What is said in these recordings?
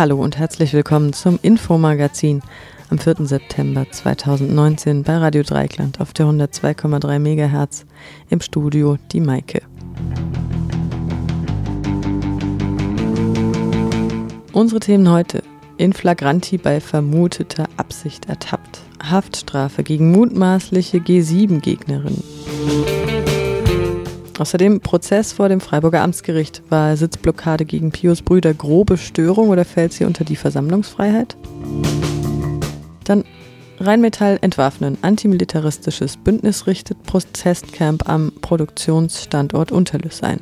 Hallo und herzlich willkommen zum Infomagazin am 4. September 2019 bei Radio Dreikland auf der 102,3 MHz im Studio die Maike. Unsere Themen heute. In Flagranti bei vermuteter Absicht ertappt. Haftstrafe gegen mutmaßliche G7-Gegnerin. Außerdem Prozess vor dem Freiburger Amtsgericht. War Sitzblockade gegen Pius Brüder grobe Störung oder fällt sie unter die Versammlungsfreiheit? Dann Rheinmetall entwaffnen. Antimilitaristisches Bündnis richtet Protestcamp am Produktionsstandort Unterlüss ein.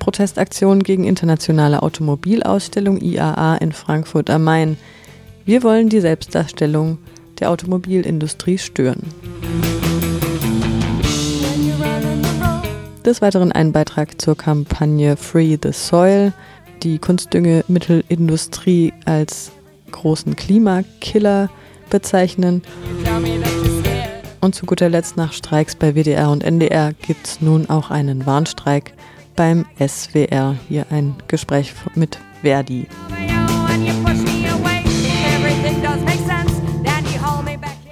Protestaktion gegen internationale Automobilausstellung IAA in Frankfurt am Main. Wir wollen die Selbstdarstellung der Automobilindustrie stören. Des Weiteren ein Beitrag zur Kampagne Free the Soil, die Kunstdüngemittelindustrie als großen Klimakiller bezeichnen. Und zu guter Letzt nach Streiks bei WDR und NDR gibt es nun auch einen Warnstreik beim SWR. Hier ein Gespräch mit Verdi.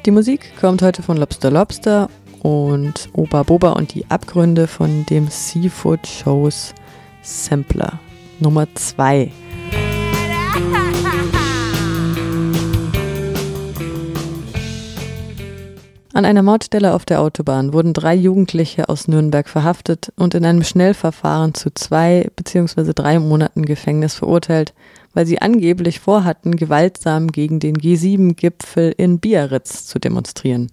Die Musik kommt heute von Lobster Lobster und Oba Boba und die Abgründe von dem Seafood Shows Sampler Nummer 2. An einer Mordstelle auf der Autobahn wurden drei Jugendliche aus Nürnberg verhaftet und in einem Schnellverfahren zu zwei bzw. drei Monaten Gefängnis verurteilt, weil sie angeblich vorhatten, gewaltsam gegen den G7-Gipfel in Biarritz zu demonstrieren.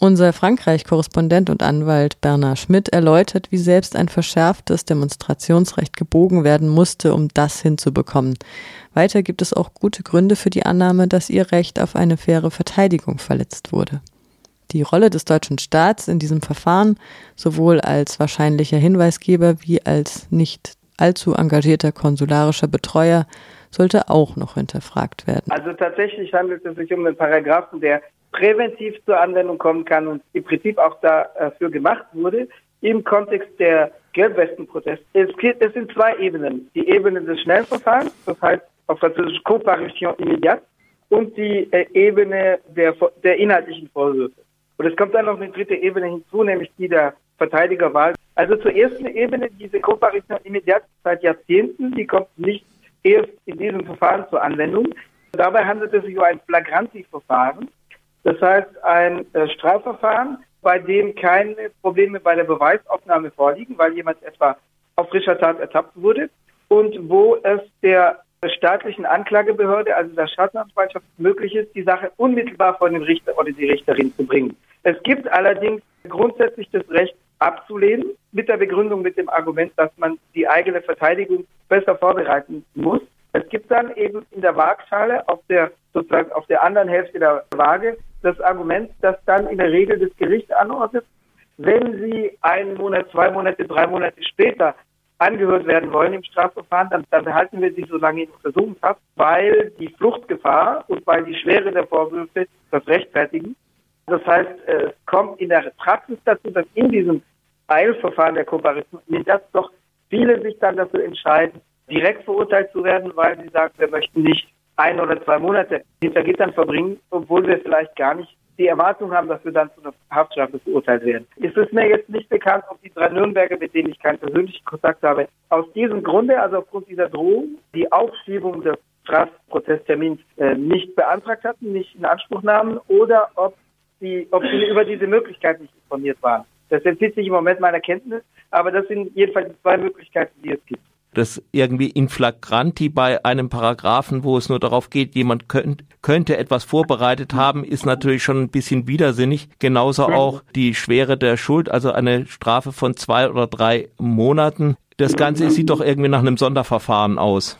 Unser Frankreich-Korrespondent und Anwalt Bernard Schmidt erläutert, wie selbst ein verschärftes Demonstrationsrecht gebogen werden musste, um das hinzubekommen. Weiter gibt es auch gute Gründe für die Annahme, dass ihr Recht auf eine faire Verteidigung verletzt wurde. Die Rolle des deutschen Staats in diesem Verfahren, sowohl als wahrscheinlicher Hinweisgeber wie als nicht allzu engagierter konsularischer Betreuer, sollte auch noch hinterfragt werden. Also tatsächlich handelt es sich um einen Paragraphen, der präventiv zur Anwendung kommen kann und im Prinzip auch dafür gemacht wurde im Kontext der Gelbwestenproteste. Es, es sind zwei Ebenen. Die Ebene des Schnellverfahrens, das heißt auf Französisch Comparution immédiate, und die äh, Ebene der, der inhaltlichen Vorwürfe. Und es kommt dann noch eine dritte Ebene hinzu, nämlich die der Verteidigerwahl. Also zur ersten Ebene, diese Comparution immédiate seit Jahrzehnten, die kommt nicht erst in diesem Verfahren zur Anwendung. Dabei handelt es sich um ein Flagranti-Verfahren. Das heißt, ein äh, Strafverfahren, bei dem keine Probleme bei der Beweisaufnahme vorliegen, weil jemand etwa auf frischer Tat ertappt wurde und wo es der staatlichen Anklagebehörde, also der Staatsanwaltschaft, möglich ist, die Sache unmittelbar vor den Richter oder die Richterin zu bringen. Es gibt allerdings grundsätzlich das Recht abzulehnen, mit der Begründung, mit dem Argument, dass man die eigene Verteidigung besser vorbereiten muss. Es gibt dann eben in der Waagschale auf der sozusagen auf der anderen Hälfte der Waage das Argument, dass dann in der Regel das Gericht anordnet, wenn Sie einen Monat, zwei Monate, drei Monate später angehört werden wollen im Strafverfahren, dann, dann behalten wir Sie so lange in Untersuchungshaft, weil die Fluchtgefahr und weil die Schwere der Vorwürfe das rechtfertigen. Das heißt, es kommt in der Praxis dazu, dass in diesem Eilverfahren der Kooperation, dass doch viele sich dann dafür entscheiden, direkt verurteilt zu werden, weil sie sagen, wir möchten nicht ein oder zwei Monate hinter Gittern verbringen, obwohl wir vielleicht gar nicht die Erwartung haben, dass wir dann zu einer Haftstrafe verurteilt werden. Es ist mir jetzt nicht bekannt, ob die drei Nürnberger, mit denen ich keinen persönlichen Kontakt habe, aus diesem Grunde, also aufgrund dieser Drohung, die Aufschiebung des Strafprozesstermins äh, nicht beantragt hatten, nicht in Anspruch nahmen, oder ob sie, ob sie über diese Möglichkeit nicht informiert waren. Das entzieht sich im Moment meiner Kenntnis, aber das sind jedenfalls die zwei Möglichkeiten, die es gibt. Das irgendwie in flagranti bei einem Paragraphen, wo es nur darauf geht, jemand könnt, könnte etwas vorbereitet haben, ist natürlich schon ein bisschen widersinnig. Genauso auch die Schwere der Schuld, also eine Strafe von zwei oder drei Monaten. Das Ganze sieht doch irgendwie nach einem Sonderverfahren aus.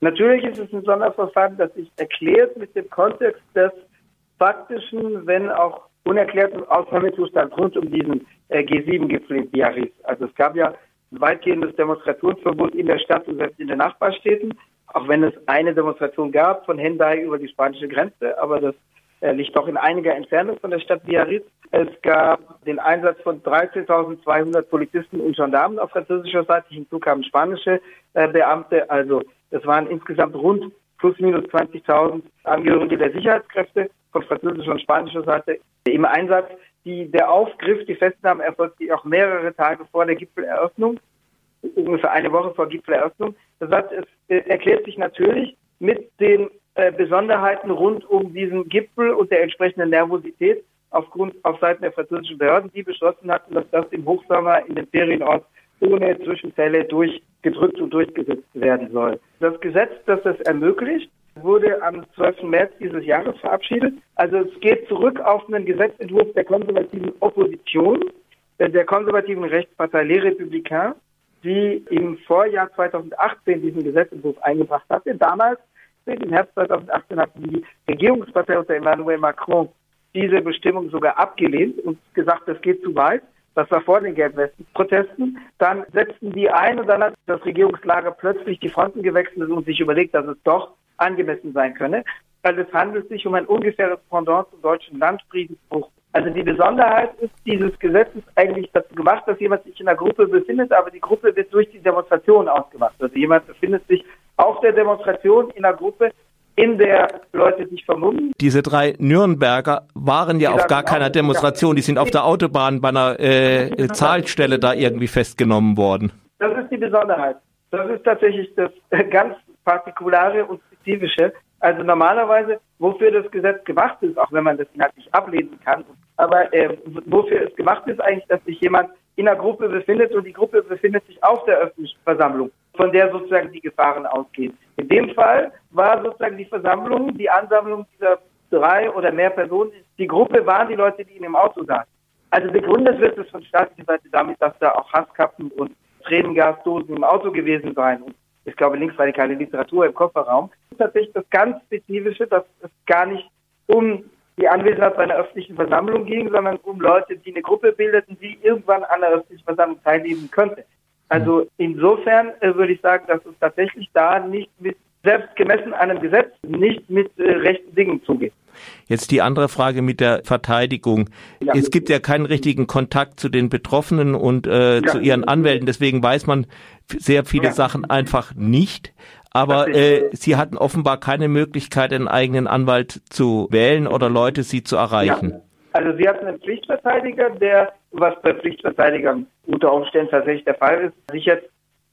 Natürlich ist es ein Sonderverfahren, das sich erklärt mit dem Kontext des faktischen, wenn auch unerklärten Ausnahmezustand rund um diesen äh, G7-Gipfel in Biarritz. Also es gab ja ein weitgehendes Demonstrationsverbot in der Stadt und selbst in den Nachbarstädten, auch wenn es eine Demonstration gab von Hendai über die spanische Grenze, aber das äh, liegt doch in einiger Entfernung von der Stadt Biarritz. Es gab den Einsatz von 13.200 Polizisten und Gendarmen auf französischer Seite. Hinzu kamen spanische äh, Beamte. Also es waren insgesamt rund plus minus 20.000 Angehörige der Sicherheitskräfte von französischer und spanischer Seite im Einsatz. Die, der Aufgriff, die Festnahme erfolgte auch mehrere Tage vor der Gipfeleröffnung, ungefähr eine Woche vor Gipfeleröffnung. Das heißt, es erklärt sich natürlich mit den äh, Besonderheiten rund um diesen Gipfel und der entsprechenden Nervosität aufgrund auf Seiten der französischen Behörden, die beschlossen hatten, dass das im Hochsommer in den Ferienort ohne Zwischenfälle durchgedrückt und durchgesetzt werden soll. Das Gesetz, das das ermöglicht, wurde am 12. März dieses Jahres verabschiedet. Also es geht zurück auf einen Gesetzentwurf der konservativen Opposition, äh, der konservativen Rechtspartei Les Républicains, die im Vorjahr 2018 diesen Gesetzentwurf eingebracht hatte. Damals, im Herbst 2018, hat die Regierungspartei unter Emmanuel Macron diese Bestimmung sogar abgelehnt und gesagt, das geht zu weit. Das war vor den Gelbwesten-Protesten. Dann setzten die ein und dann hat das Regierungslager plötzlich die Fronten gewechselt und sich überlegt, dass es doch angemessen sein könne, weil es handelt sich um ein ungefähres Pendant zum deutschen Landfriedensbruch. Also die Besonderheit ist dieses Gesetzes eigentlich dazu gemacht, dass jemand sich in einer Gruppe befindet, aber die Gruppe wird durch die Demonstration ausgemacht. Also jemand befindet sich auf der Demonstration in einer Gruppe, in der Leute sich vermummen. Diese drei Nürnberger waren ja die auf gar keiner Demonstration, die sind auf der Autobahn bei einer äh, Zahlstelle da irgendwie festgenommen worden. Das ist die Besonderheit. Das ist tatsächlich das ganz Partikulare und Spezifische. Also normalerweise, wofür das Gesetz gemacht ist, auch wenn man das inhaltlich ablehnen kann, aber äh, wofür es gemacht ist eigentlich, dass sich jemand in einer Gruppe befindet und die Gruppe befindet sich auf der öffentlichen Versammlung, von der sozusagen die Gefahren ausgehen. In dem Fall war sozusagen die Versammlung, die Ansammlung dieser drei oder mehr Personen, die Gruppe waren die Leute, die in dem Auto saßen. Also begründet wird es von staatlicher Seite damit, dass da auch Hasskappen und Tränengasdosen im Auto gewesen seien und ich glaube, linksradikale Literatur im Kofferraum. Das ist tatsächlich das ganz Spezifische, dass es gar nicht um die Anwesenheit bei einer öffentlichen Versammlung ging, sondern um Leute, die eine Gruppe bildeten, die irgendwann an einer öffentlichen Versammlung teilnehmen könnte. Also insofern äh, würde ich sagen, dass es tatsächlich da nicht mit, selbst gemessen einem Gesetz, nicht mit äh, rechten Dingen zugeht. Jetzt die andere Frage mit der Verteidigung. Ja. Es gibt ja keinen richtigen Kontakt zu den Betroffenen und äh, ja. zu ihren Anwälten, deswegen weiß man sehr viele ja. Sachen einfach nicht. Aber äh, sie hatten offenbar keine Möglichkeit, einen eigenen Anwalt zu wählen oder Leute, sie zu erreichen. Also sie hatten einen Pflichtverteidiger, der, was bei Pflichtverteidigern unter Umständen tatsächlich der Fall ist, sich jetzt,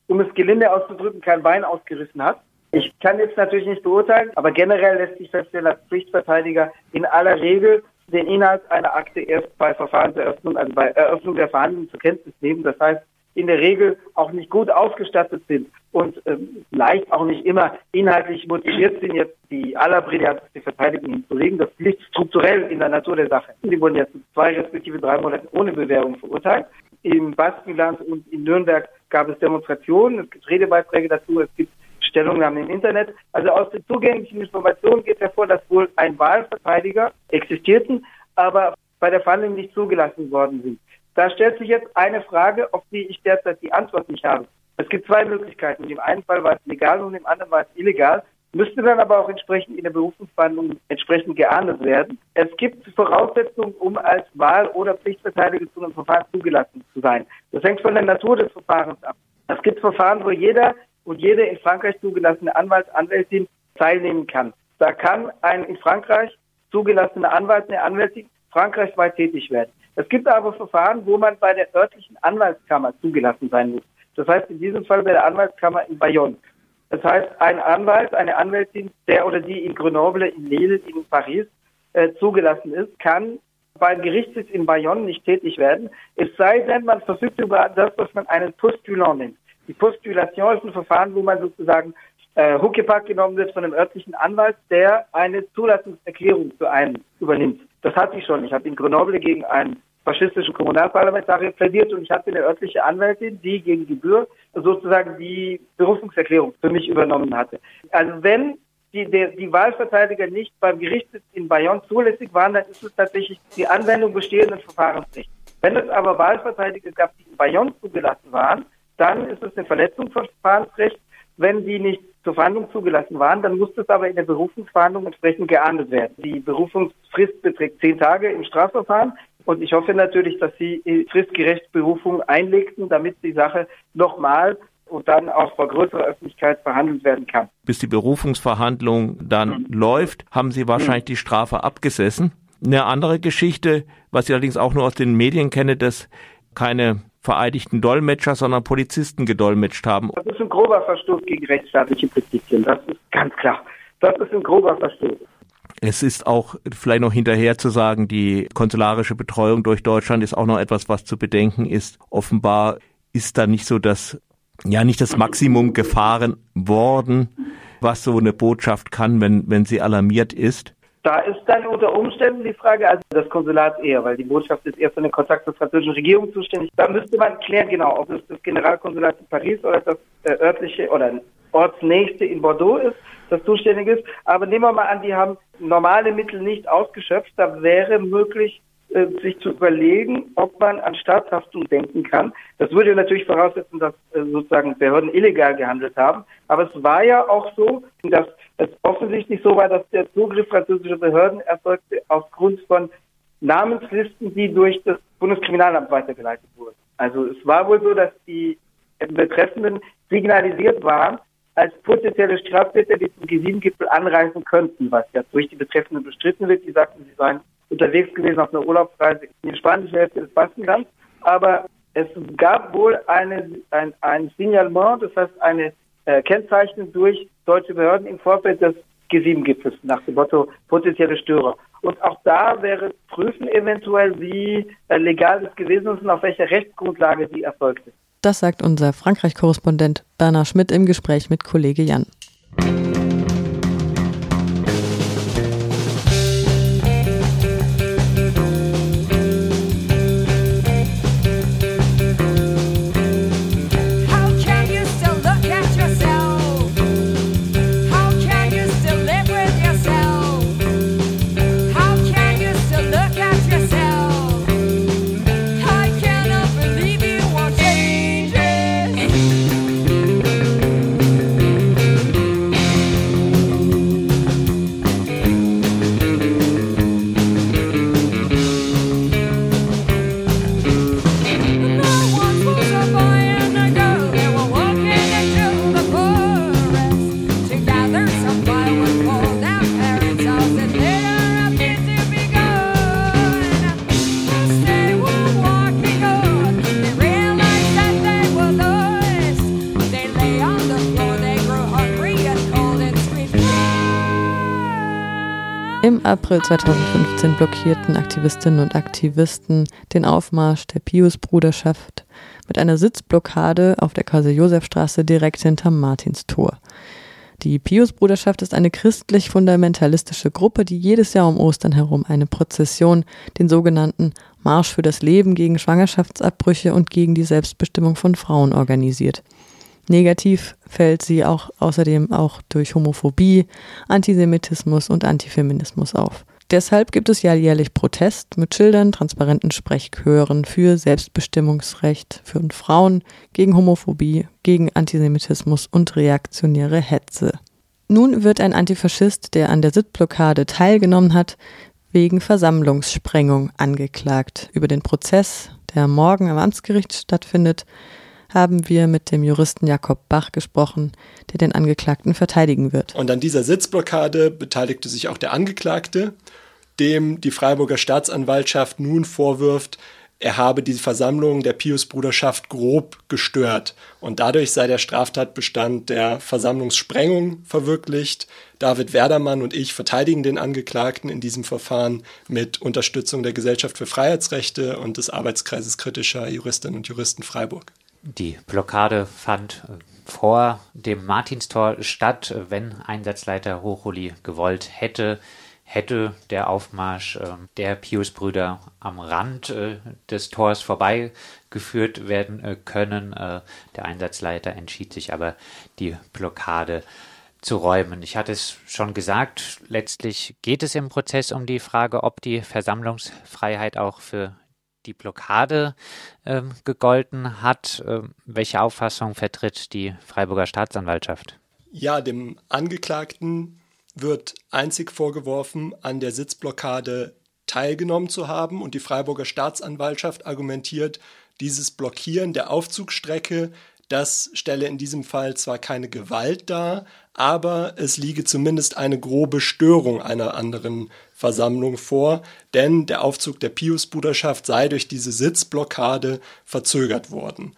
um es gelinde auszudrücken, kein Bein ausgerissen hat. Ich kann jetzt natürlich nicht beurteilen, aber generell lässt sich feststellen, dass Pflichtverteidiger in aller Regel den Inhalt einer Akte erst bei Verfahrenseröffnung, also bei Eröffnung der Verhandlungen zur Kenntnis nehmen. Das heißt, in der Regel auch nicht gut ausgestattet sind und ähm, leicht auch nicht immer inhaltlich motiviert sind, jetzt die allerbrillantesten Verteidigung hinzulegen. Das liegt strukturell in der Natur der Sache. Sie wurden jetzt zwei respektive drei Monate ohne Bewährung verurteilt. Im Baskenland und in Nürnberg gab es Demonstrationen, es gibt Redebeiträge dazu, es gibt Stellungnahmen im Internet. Also aus den zugänglichen Informationen geht hervor, dass wohl ein Wahlverteidiger existierten, aber bei der Verhandlung nicht zugelassen worden sind. Da stellt sich jetzt eine Frage, auf die ich derzeit die Antwort nicht habe. Es gibt zwei Möglichkeiten. Im einen Fall war es legal und im anderen war es illegal müsste dann aber auch entsprechend in der Berufungsverhandlung entsprechend geahndet werden. Es gibt Voraussetzungen, um als Wahl- oder Pflichtverteidiger zu einem Verfahren zugelassen zu sein. Das hängt von der Natur des Verfahrens ab. Es gibt Verfahren, wo jeder und jede in Frankreich zugelassene Anwalt, Anwältin teilnehmen kann. Da kann ein in Frankreich zugelassener Anwalt, eine Anwältin frankreichweit tätig werden. Es gibt aber Verfahren, wo man bei der örtlichen Anwaltskammer zugelassen sein muss. Das heißt in diesem Fall bei der Anwaltskammer in Bayonne. Das heißt, ein Anwalt, eine Anwältin, der oder die in Grenoble, in Lille, in Paris äh, zugelassen ist, kann beim Gerichtssitz in Bayonne nicht tätig werden, es sei denn, man verfügt über das, was man einen Postulant nennt. Die Postulation ist ein Verfahren, wo man sozusagen äh, Huckepack genommen wird von einem örtlichen Anwalt, der eine Zulassungserklärung für einen übernimmt. Das hatte ich schon. Ich habe in Grenoble gegen einen faschistischen Kommunalparlamentarier plädiert und ich hatte eine örtliche Anwältin, die gegen Gebühr sozusagen die Berufungserklärung für mich übernommen hatte. Also wenn die, der, die Wahlverteidiger nicht beim Gericht in Bayonne zulässig waren, dann ist es tatsächlich die Anwendung bestehenden Verfahrensrechts. Wenn es aber Wahlverteidiger gab, die in Bayonne zugelassen waren, dann ist es eine Verletzung von Verfahrensrecht. Wenn die nicht zur Verhandlung zugelassen waren, dann muss das aber in der Berufungsverhandlung entsprechend geahndet werden. Die Berufungsfrist beträgt zehn Tage im Strafverfahren. Und ich hoffe natürlich, dass Sie fristgerecht Berufung einlegten, damit die Sache nochmal und dann auch vor größerer Öffentlichkeit verhandelt werden kann. Bis die Berufungsverhandlung dann mhm. läuft, haben Sie wahrscheinlich mhm. die Strafe abgesessen. Eine andere Geschichte, was ich allerdings auch nur aus den Medien kenne, dass keine vereidigten Dolmetscher, sondern Polizisten gedolmetscht haben. Das ist ein grober Verstoß gegen rechtsstaatliche Prinzipien. Das ist ganz klar. Das ist ein grober Verstoß. Es ist auch vielleicht noch hinterher zu sagen, die konsularische Betreuung durch Deutschland ist auch noch etwas, was zu bedenken ist. Offenbar ist da nicht so das, ja, nicht das Maximum gefahren worden, was so eine Botschaft kann, wenn, wenn sie alarmiert ist. Da ist dann unter Umständen die Frage, also das Konsulat eher, weil die Botschaft ist eher für den Kontakt zur französischen Regierung zuständig. Da müsste man klären, genau, ob es das Generalkonsulat in Paris oder das äh, örtliche oder ortsnächste in Bordeaux ist, das zuständig ist. Aber nehmen wir mal an, die haben normale Mittel nicht ausgeschöpft. Da wäre möglich, äh, sich zu überlegen, ob man an Staatshaftung denken kann. Das würde natürlich voraussetzen, dass äh, sozusagen Behörden illegal gehandelt haben. Aber es war ja auch so, dass es offensichtlich so war, dass der Zugriff französischer Behörden erfolgte aufgrund von Namenslisten, die durch das Bundeskriminalamt weitergeleitet wurden. Also es war wohl so, dass die Betreffenden signalisiert waren, als potenzielle Straftäter, die zum G7-Gipfel anreisen könnten, was ja durch die Betreffenden bestritten wird. Die sagten, sie seien unterwegs gewesen auf einer Urlaubsreise in die spanische Hälfte des Baskenlands. Aber es gab wohl eine, ein, ein Signalement, das heißt eine äh, Kennzeichnung durch deutsche Behörden im Vorfeld des G7-Gipfels nach dem Motto potenzielle Störer. Und auch da wäre prüfen eventuell, wie äh, legal das gewesen ist und auf welcher Rechtsgrundlage die erfolgte. Das sagt unser Frankreich-Korrespondent Bernhard Schmidt im Gespräch mit Kollege Jan. April 2015 blockierten Aktivistinnen und Aktivisten den Aufmarsch der Pius-Bruderschaft mit einer Sitzblockade auf der Kaiser-Josef-Straße direkt hinterm Martinstor. Die Pius-Bruderschaft ist eine christlich-fundamentalistische Gruppe, die jedes Jahr um Ostern herum eine Prozession, den sogenannten Marsch für das Leben gegen Schwangerschaftsabbrüche und gegen die Selbstbestimmung von Frauen organisiert. Negativ fällt sie auch außerdem auch durch Homophobie, Antisemitismus und Antifeminismus auf. Deshalb gibt es ja jährlich Protest mit Schildern, transparenten Sprechchören für Selbstbestimmungsrecht für Frauen, gegen Homophobie, gegen Antisemitismus und reaktionäre Hetze. Nun wird ein Antifaschist, der an der Sitzblockade teilgenommen hat, wegen Versammlungssprengung angeklagt. Über den Prozess, der morgen am Amtsgericht stattfindet, haben wir mit dem Juristen Jakob Bach gesprochen, der den Angeklagten verteidigen wird. Und an dieser Sitzblockade beteiligte sich auch der Angeklagte, dem die Freiburger Staatsanwaltschaft nun vorwirft, er habe die Versammlung der Pius-Bruderschaft grob gestört und dadurch sei der Straftatbestand der Versammlungssprengung verwirklicht. David Werdermann und ich verteidigen den Angeklagten in diesem Verfahren mit Unterstützung der Gesellschaft für Freiheitsrechte und des Arbeitskreises kritischer Juristinnen und Juristen Freiburg. Die Blockade fand äh, vor dem Martinstor statt. Wenn Einsatzleiter Hochuli gewollt hätte, hätte der Aufmarsch äh, der Pius-Brüder am Rand äh, des Tors vorbeigeführt werden können. Der Einsatzleiter entschied sich aber, die Blockade zu räumen. Ich hatte es schon gesagt, letztlich geht es im Prozess um die Frage, ob die Versammlungsfreiheit auch für die Blockade äh, gegolten hat. Äh, welche Auffassung vertritt die Freiburger Staatsanwaltschaft? Ja, dem Angeklagten wird einzig vorgeworfen, an der Sitzblockade teilgenommen zu haben und die Freiburger Staatsanwaltschaft argumentiert, dieses Blockieren der Aufzugstrecke, das stelle in diesem Fall zwar keine Gewalt dar, aber es liege zumindest eine grobe Störung einer anderen Versammlung vor, denn der Aufzug der Piusbruderschaft sei durch diese Sitzblockade verzögert worden.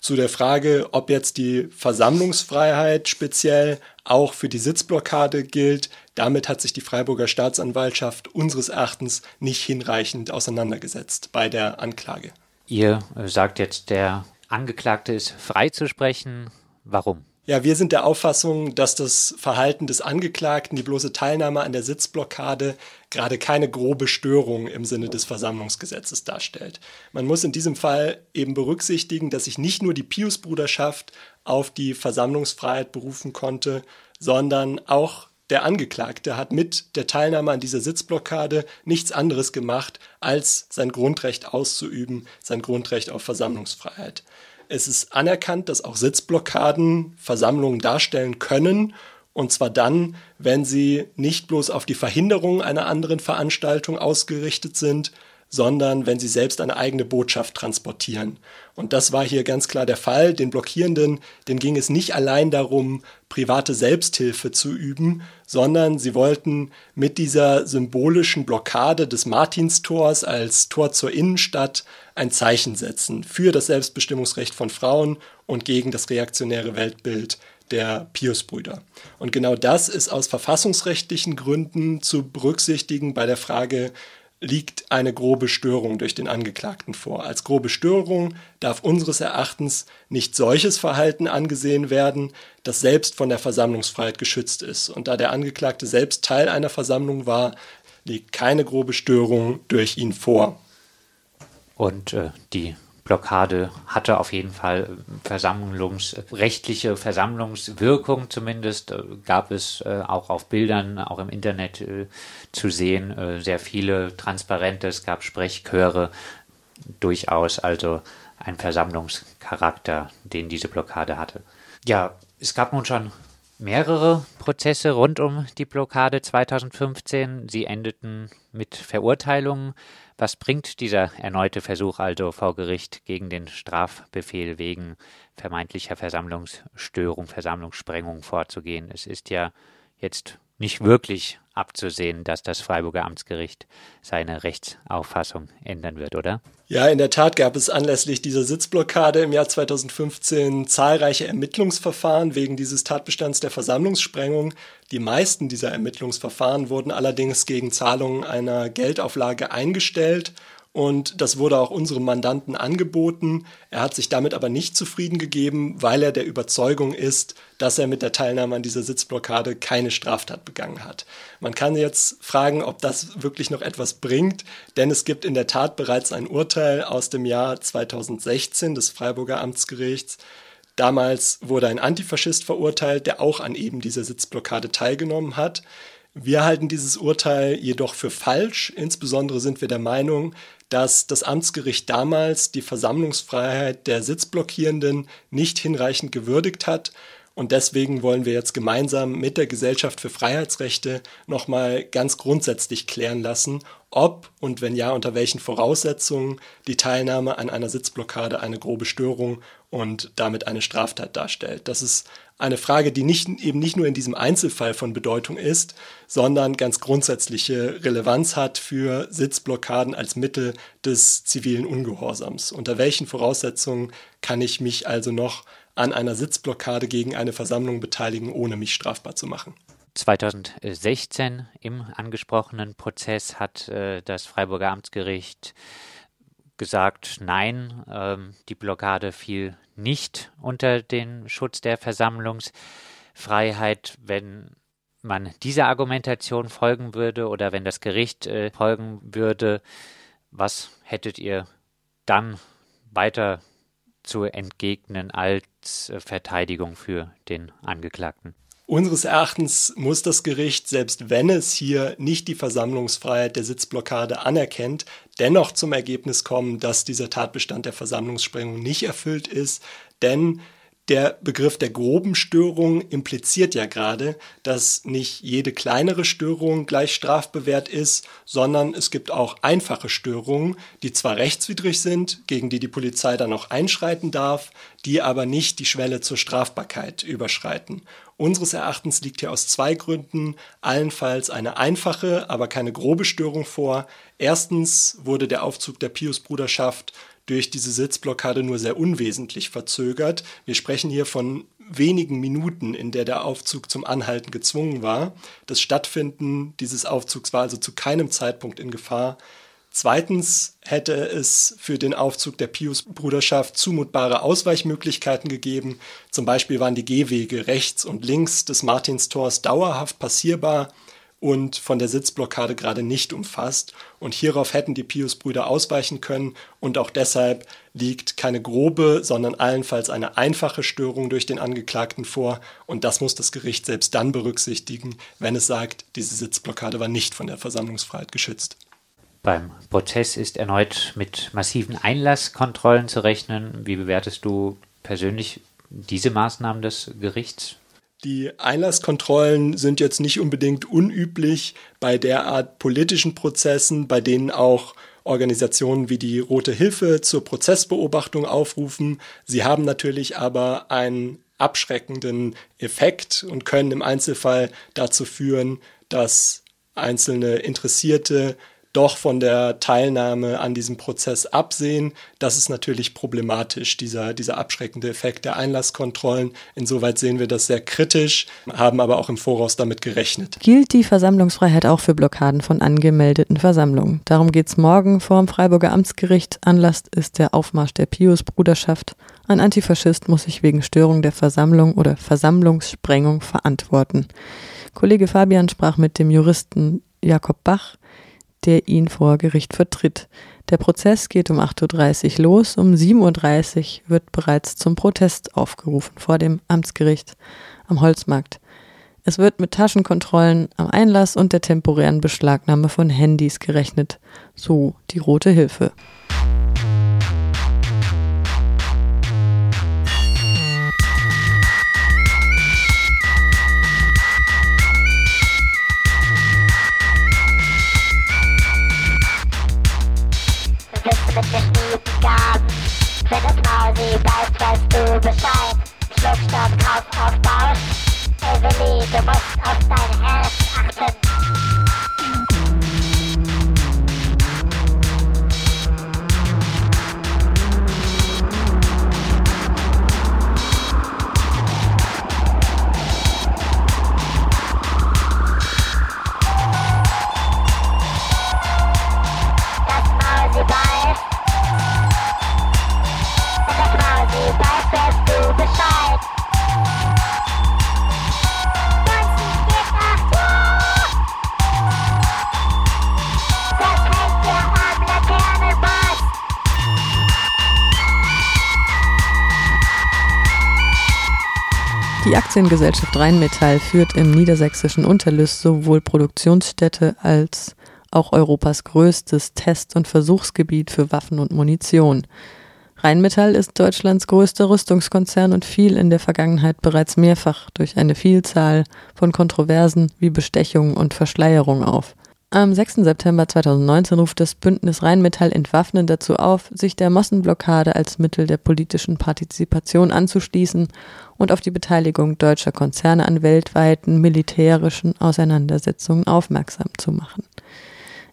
Zu der Frage, ob jetzt die Versammlungsfreiheit speziell auch für die Sitzblockade gilt, damit hat sich die Freiburger Staatsanwaltschaft unseres Erachtens nicht hinreichend auseinandergesetzt bei der Anklage. Ihr sagt jetzt, der Angeklagte ist freizusprechen. Warum? Ja, wir sind der Auffassung, dass das Verhalten des Angeklagten, die bloße Teilnahme an der Sitzblockade, gerade keine grobe Störung im Sinne des Versammlungsgesetzes darstellt. Man muss in diesem Fall eben berücksichtigen, dass sich nicht nur die Piusbruderschaft auf die Versammlungsfreiheit berufen konnte, sondern auch der Angeklagte hat mit der Teilnahme an dieser Sitzblockade nichts anderes gemacht, als sein Grundrecht auszuüben, sein Grundrecht auf Versammlungsfreiheit. Es ist anerkannt, dass auch Sitzblockaden Versammlungen darstellen können, und zwar dann, wenn sie nicht bloß auf die Verhinderung einer anderen Veranstaltung ausgerichtet sind, sondern wenn sie selbst eine eigene Botschaft transportieren. Und das war hier ganz klar der Fall. Den Blockierenden, denen ging es nicht allein darum, private Selbsthilfe zu üben, sondern sie wollten mit dieser symbolischen Blockade des Martinstors als Tor zur Innenstadt ein Zeichen setzen für das Selbstbestimmungsrecht von Frauen und gegen das reaktionäre Weltbild der Piusbrüder. Und genau das ist aus verfassungsrechtlichen Gründen zu berücksichtigen bei der Frage, liegt eine grobe Störung durch den Angeklagten vor. Als grobe Störung darf unseres Erachtens nicht solches Verhalten angesehen werden, das selbst von der Versammlungsfreiheit geschützt ist. Und da der Angeklagte selbst Teil einer Versammlung war, liegt keine grobe Störung durch ihn vor. Und äh, die Blockade hatte auf jeden Fall versammlungsrechtliche Versammlungswirkung zumindest, äh, gab es äh, auch auf Bildern, auch im Internet äh, zu sehen, sehr viele Transparente, es gab Sprechchöre, durchaus also ein Versammlungscharakter, den diese Blockade hatte. Ja, es gab nun schon mehrere Prozesse rund um die Blockade 2015. Sie endeten mit Verurteilungen. Was bringt dieser erneute Versuch also vor Gericht gegen den Strafbefehl wegen vermeintlicher Versammlungsstörung, Versammlungssprengung vorzugehen? Es ist ja jetzt nicht wirklich abzusehen, dass das Freiburger Amtsgericht seine Rechtsauffassung ändern wird, oder? Ja, in der Tat gab es anlässlich dieser Sitzblockade im Jahr 2015 zahlreiche Ermittlungsverfahren wegen dieses Tatbestands der Versammlungssprengung. Die meisten dieser Ermittlungsverfahren wurden allerdings gegen Zahlung einer Geldauflage eingestellt und das wurde auch unserem Mandanten angeboten. Er hat sich damit aber nicht zufrieden gegeben, weil er der Überzeugung ist, dass er mit der Teilnahme an dieser Sitzblockade keine Straftat begangen hat. Man kann jetzt fragen, ob das wirklich noch etwas bringt, denn es gibt in der Tat bereits ein Urteil aus dem Jahr 2016 des Freiburger Amtsgerichts. Damals wurde ein Antifaschist verurteilt, der auch an eben dieser Sitzblockade teilgenommen hat. Wir halten dieses Urteil jedoch für falsch. Insbesondere sind wir der Meinung, dass das Amtsgericht damals die Versammlungsfreiheit der Sitzblockierenden nicht hinreichend gewürdigt hat. Und deswegen wollen wir jetzt gemeinsam mit der Gesellschaft für Freiheitsrechte nochmal ganz grundsätzlich klären lassen, ob und wenn ja, unter welchen Voraussetzungen die Teilnahme an einer Sitzblockade eine grobe Störung und damit eine Straftat darstellt. Das ist eine Frage, die nicht, eben nicht nur in diesem Einzelfall von Bedeutung ist, sondern ganz grundsätzliche Relevanz hat für Sitzblockaden als Mittel des zivilen Ungehorsams. Unter welchen Voraussetzungen kann ich mich also noch an einer Sitzblockade gegen eine Versammlung beteiligen, ohne mich strafbar zu machen? 2016 im angesprochenen Prozess hat äh, das Freiburger Amtsgericht gesagt, nein, ähm, die Blockade fiel nicht unter den Schutz der Versammlungsfreiheit, wenn man dieser Argumentation folgen würde oder wenn das Gericht äh, folgen würde, was hättet ihr dann weiter zu entgegnen als äh, Verteidigung für den Angeklagten? Unseres Erachtens muss das Gericht, selbst wenn es hier nicht die Versammlungsfreiheit der Sitzblockade anerkennt, dennoch zum Ergebnis kommen, dass dieser Tatbestand der Versammlungssprengung nicht erfüllt ist, denn der Begriff der groben Störung impliziert ja gerade, dass nicht jede kleinere Störung gleich strafbewehrt ist, sondern es gibt auch einfache Störungen, die zwar rechtswidrig sind, gegen die die Polizei dann auch einschreiten darf, die aber nicht die Schwelle zur Strafbarkeit überschreiten. Unseres Erachtens liegt hier aus zwei Gründen allenfalls eine einfache, aber keine grobe Störung vor. Erstens wurde der Aufzug der Pius-Bruderschaft durch diese Sitzblockade nur sehr unwesentlich verzögert. Wir sprechen hier von wenigen Minuten, in der der Aufzug zum Anhalten gezwungen war. Das Stattfinden dieses Aufzugs war also zu keinem Zeitpunkt in Gefahr. Zweitens hätte es für den Aufzug der Pius-Bruderschaft zumutbare Ausweichmöglichkeiten gegeben. Zum Beispiel waren die Gehwege rechts und links des Martinstors dauerhaft passierbar und von der Sitzblockade gerade nicht umfasst. Und hierauf hätten die Pius-Brüder ausweichen können. Und auch deshalb liegt keine grobe, sondern allenfalls eine einfache Störung durch den Angeklagten vor. Und das muss das Gericht selbst dann berücksichtigen, wenn es sagt, diese Sitzblockade war nicht von der Versammlungsfreiheit geschützt. Beim Prozess ist erneut mit massiven Einlasskontrollen zu rechnen. Wie bewertest du persönlich diese Maßnahmen des Gerichts? Die Einlasskontrollen sind jetzt nicht unbedingt unüblich bei derart politischen Prozessen, bei denen auch Organisationen wie die Rote Hilfe zur Prozessbeobachtung aufrufen. Sie haben natürlich aber einen abschreckenden Effekt und können im Einzelfall dazu führen, dass einzelne Interessierte doch von der Teilnahme an diesem Prozess absehen. Das ist natürlich problematisch, dieser, dieser abschreckende Effekt der Einlasskontrollen. Insoweit sehen wir das sehr kritisch, haben aber auch im Voraus damit gerechnet. Gilt die Versammlungsfreiheit auch für Blockaden von angemeldeten Versammlungen? Darum geht es morgen vor dem Freiburger Amtsgericht. Anlass ist der Aufmarsch der Pius-Bruderschaft. Ein Antifaschist muss sich wegen Störung der Versammlung oder Versammlungssprengung verantworten. Kollege Fabian sprach mit dem Juristen Jakob Bach der ihn vor Gericht vertritt. Der Prozess geht um 8.30 Uhr los, um 7.30 Uhr wird bereits zum Protest aufgerufen vor dem Amtsgericht am Holzmarkt. Es wird mit Taschenkontrollen am Einlass und der temporären Beschlagnahme von Handys gerechnet, so die Rote Hilfe. Wenn es Mausi bleibt, weißt du Bescheid. Schluckstoff, Kauf auf Bausch. Evely, du musst auf dein Herz achten. Die Aktiengesellschaft Rheinmetall führt im niedersächsischen Unterlüss sowohl Produktionsstätte als auch Europas größtes Test- und Versuchsgebiet für Waffen und Munition. Rheinmetall ist Deutschlands größter Rüstungskonzern und fiel in der Vergangenheit bereits mehrfach durch eine Vielzahl von Kontroversen wie Bestechung und Verschleierung auf. Am 6. September 2019 ruft das Bündnis Rheinmetall Entwaffnen dazu auf, sich der Mossenblockade als Mittel der politischen Partizipation anzuschließen und auf die Beteiligung deutscher Konzerne an weltweiten militärischen Auseinandersetzungen aufmerksam zu machen.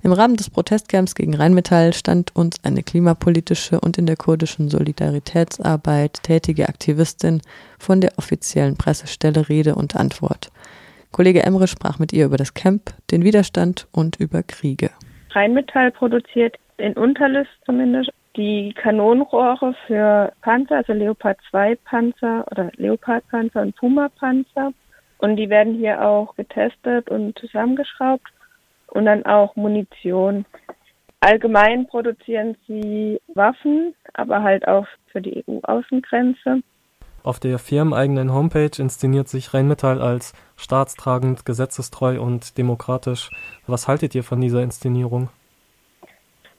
Im Rahmen des Protestcamps gegen Rheinmetall stand uns eine klimapolitische und in der kurdischen Solidaritätsarbeit tätige Aktivistin von der offiziellen Pressestelle Rede und Antwort. Kollege Emre sprach mit ihr über das Camp, den Widerstand und über Kriege. Rheinmetall produziert in Unterlüss zumindest die Kanonenrohre für Panzer, also Leopard 2 Panzer oder Leopard Panzer und Puma Panzer. Und die werden hier auch getestet und zusammengeschraubt. Und dann auch Munition. Allgemein produzieren sie Waffen, aber halt auch für die EU-Außengrenze. Auf der firmeneigenen Homepage inszeniert sich Rheinmetall als staatstragend, gesetzestreu und demokratisch. Was haltet ihr von dieser Inszenierung?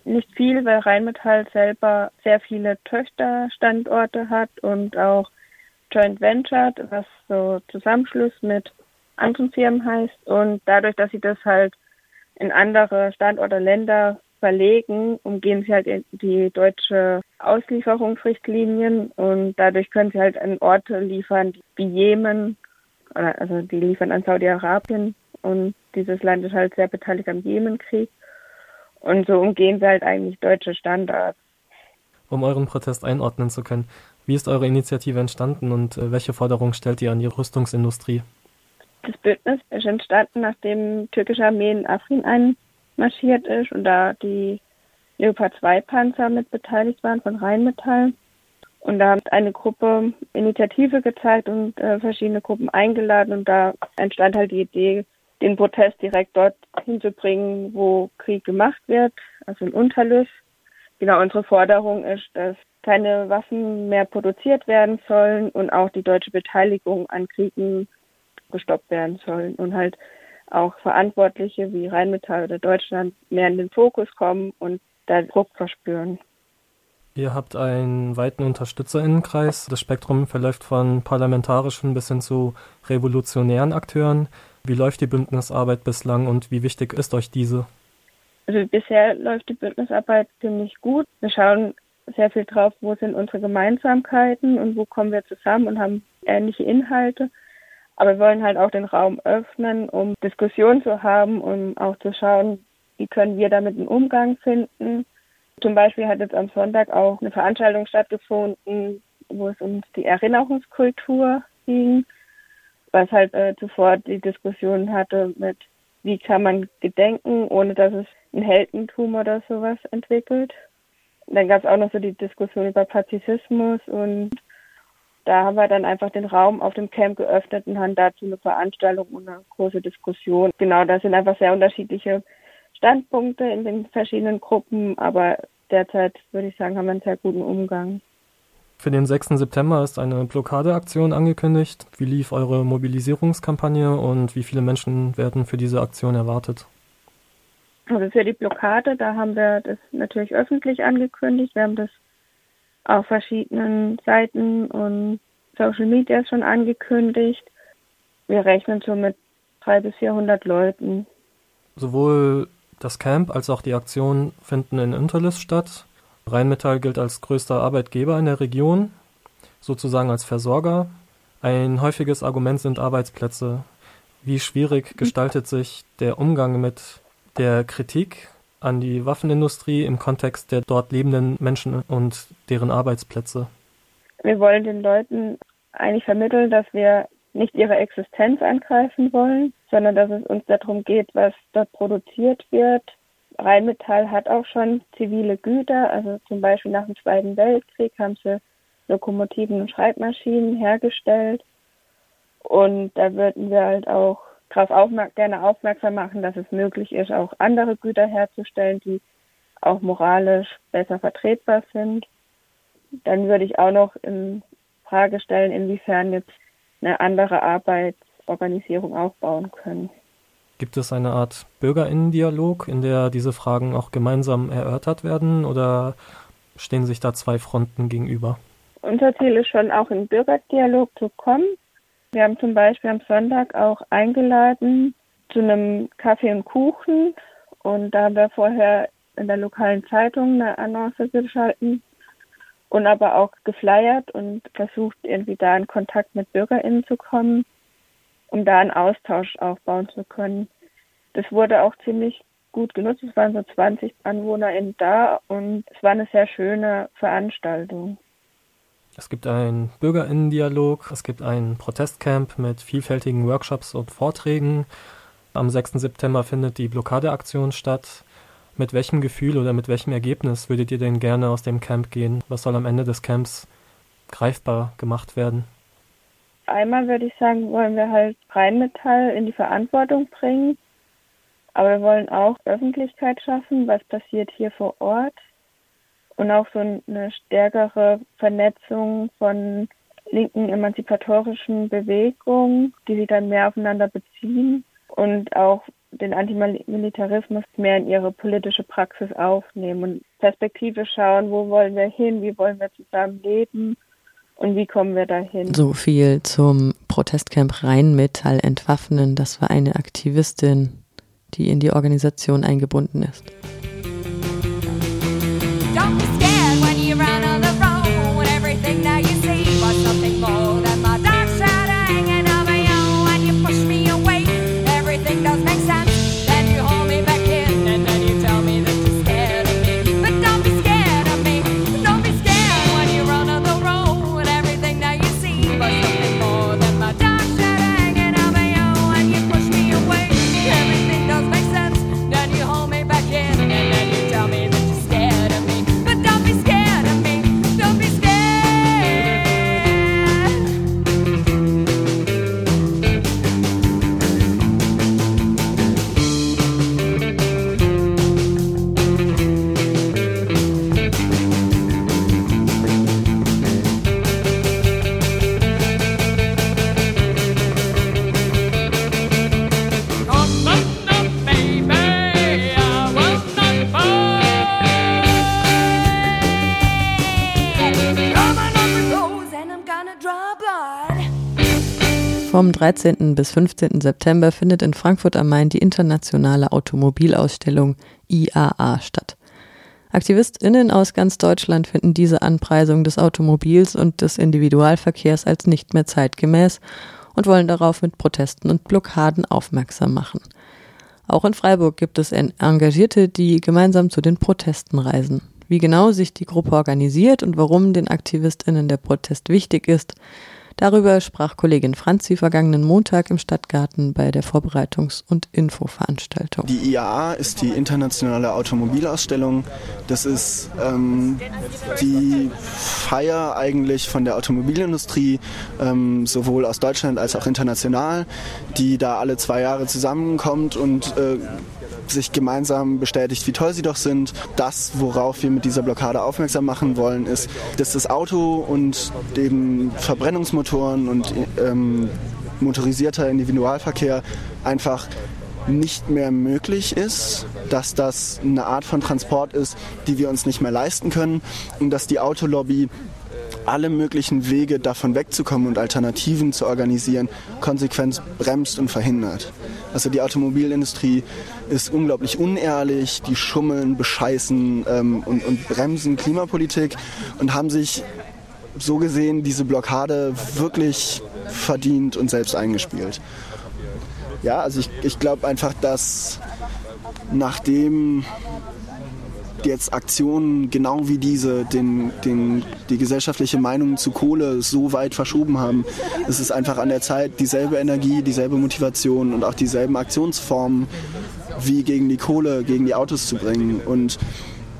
Nicht viel, weil Rheinmetall selber sehr viele Töchterstandorte hat und auch Joint Venture, was so Zusammenschluss mit anderen Firmen heißt. Und dadurch, dass sie das halt in andere Standorte, Länder verlegen, umgehen sie halt die deutsche Auslieferungsrichtlinien und dadurch können sie halt an Orte liefern wie Jemen, also die liefern an Saudi-Arabien und dieses Land ist halt sehr beteiligt am Jemenkrieg und so umgehen sie halt eigentlich deutsche Standards. Um euren Protest einordnen zu können, wie ist eure Initiative entstanden und äh, welche Forderungen stellt ihr an die Rüstungsindustrie? Das Bündnis ist entstanden, nachdem türkische Armee in Afrin ein marschiert ist und da die Leopard 2 Panzer mit beteiligt waren von Rheinmetall. Und da hat eine Gruppe Initiative gezeigt und äh, verschiedene Gruppen eingeladen und da entstand halt die Idee, den Protest direkt dort hinzubringen, wo Krieg gemacht wird, also in Unterlüss. Genau, unsere Forderung ist, dass keine Waffen mehr produziert werden sollen und auch die deutsche Beteiligung an Kriegen gestoppt werden sollen und halt auch Verantwortliche wie Rheinmetall oder Deutschland mehr in den Fokus kommen und da Druck verspüren. Ihr habt einen weiten Unterstützerinnenkreis. Das Spektrum verläuft von parlamentarischen bis hin zu revolutionären Akteuren. Wie läuft die Bündnisarbeit bislang und wie wichtig ist euch diese? Also bisher läuft die Bündnisarbeit ziemlich gut. Wir schauen sehr viel drauf, wo sind unsere Gemeinsamkeiten und wo kommen wir zusammen und haben ähnliche Inhalte. Aber wir wollen halt auch den Raum öffnen, um Diskussionen zu haben, um auch zu schauen, wie können wir damit einen Umgang finden. Zum Beispiel hat jetzt am Sonntag auch eine Veranstaltung stattgefunden, wo es um die Erinnerungskultur ging, was halt äh, zuvor die Diskussion hatte mit, wie kann man gedenken, ohne dass es ein Heldentum oder sowas entwickelt. Dann gab es auch noch so die Diskussion über Pazifismus und da haben wir dann einfach den Raum auf dem Camp geöffnet und haben dazu eine Veranstaltung und eine große Diskussion. Genau, da sind einfach sehr unterschiedliche Standpunkte in den verschiedenen Gruppen, aber derzeit würde ich sagen, haben wir einen sehr guten Umgang. Für den 6. September ist eine Blockadeaktion angekündigt. Wie lief eure Mobilisierungskampagne und wie viele Menschen werden für diese Aktion erwartet? Also für die Blockade, da haben wir das natürlich öffentlich angekündigt. Wir haben das auf verschiedenen Seiten und Social Media schon angekündigt. Wir rechnen so mit 300 bis 400 Leuten. Sowohl das Camp als auch die Aktion finden in Unterlüss statt. Rheinmetall gilt als größter Arbeitgeber in der Region, sozusagen als Versorger. Ein häufiges Argument sind Arbeitsplätze. Wie schwierig gestaltet sich der Umgang mit der Kritik an die Waffenindustrie im Kontext der dort lebenden Menschen und deren Arbeitsplätze? Wir wollen den Leuten eigentlich vermitteln, dass wir nicht ihre Existenz angreifen wollen, sondern dass es uns darum geht, was dort produziert wird. Rheinmetall hat auch schon zivile Güter, also zum Beispiel nach dem Zweiten Weltkrieg haben sie Lokomotiven und Schreibmaschinen hergestellt. Und da würden wir halt auch darauf aufmerk gerne aufmerksam machen, dass es möglich ist, auch andere Güter herzustellen, die auch moralisch besser vertretbar sind. Dann würde ich auch noch in Frage stellen, inwiefern jetzt eine andere Arbeitsorganisierung aufbauen können. Gibt es eine Art Bürgerinnendialog, in der diese Fragen auch gemeinsam erörtert werden oder stehen sich da zwei Fronten gegenüber? Unser Ziel ist schon auch in Bürgerdialog zu kommen. Wir haben zum Beispiel am Sonntag auch eingeladen zu einem Kaffee und Kuchen und da haben wir vorher in der lokalen Zeitung eine Annonce geschalten und aber auch geflyert und versucht irgendwie da in Kontakt mit BürgerInnen zu kommen, um da einen Austausch aufbauen zu können. Das wurde auch ziemlich gut genutzt. Es waren so 20 AnwohnerInnen da und es war eine sehr schöne Veranstaltung. Es gibt einen Bürgerinnendialog, es gibt ein Protestcamp mit vielfältigen Workshops und Vorträgen. Am 6. September findet die Blockadeaktion statt. Mit welchem Gefühl oder mit welchem Ergebnis würdet ihr denn gerne aus dem Camp gehen? Was soll am Ende des Camps greifbar gemacht werden? Einmal würde ich sagen, wollen wir halt Rheinmetall in die Verantwortung bringen. Aber wir wollen auch Öffentlichkeit schaffen, was passiert hier vor Ort. Und auch so eine stärkere Vernetzung von linken emanzipatorischen Bewegungen, die sich dann mehr aufeinander beziehen und auch den Antimilitarismus mehr in ihre politische Praxis aufnehmen und Perspektive schauen, wo wollen wir hin, wie wollen wir zusammen leben und wie kommen wir dahin. So viel zum Protestcamp Rheinmetall entwaffnen. Das war eine Aktivistin, die in die Organisation eingebunden ist. Vom 13. bis 15. September findet in Frankfurt am Main die internationale Automobilausstellung IAA statt. AktivistInnen aus ganz Deutschland finden diese Anpreisung des Automobils und des Individualverkehrs als nicht mehr zeitgemäß und wollen darauf mit Protesten und Blockaden aufmerksam machen. Auch in Freiburg gibt es Engagierte, die gemeinsam zu den Protesten reisen. Wie genau sich die Gruppe organisiert und warum den AktivistInnen der Protest wichtig ist, Darüber sprach Kollegin Franzi vergangenen Montag im Stadtgarten bei der Vorbereitungs- und Infoveranstaltung. Die IAA ist die internationale Automobilausstellung. Das ist ähm, die Feier eigentlich von der Automobilindustrie, ähm, sowohl aus Deutschland als auch international, die da alle zwei Jahre zusammenkommt und äh, sich gemeinsam bestätigt, wie toll sie doch sind. Das, worauf wir mit dieser Blockade aufmerksam machen wollen, ist, dass das Auto und eben Verbrennungsmotoren und ähm, motorisierter Individualverkehr einfach nicht mehr möglich ist, dass das eine Art von Transport ist, die wir uns nicht mehr leisten können und dass die Autolobby alle möglichen Wege davon wegzukommen und Alternativen zu organisieren, konsequent bremst und verhindert. Also die Automobilindustrie ist unglaublich unehrlich, die schummeln, bescheißen ähm, und, und bremsen Klimapolitik und haben sich so gesehen diese Blockade wirklich verdient und selbst eingespielt. Ja, also ich, ich glaube einfach, dass nachdem jetzt Aktionen genau wie diese den, den, die gesellschaftliche Meinung zu Kohle so weit verschoben haben. Es ist einfach an der Zeit, dieselbe Energie, dieselbe Motivation und auch dieselben Aktionsformen wie gegen die Kohle, gegen die Autos zu bringen. Und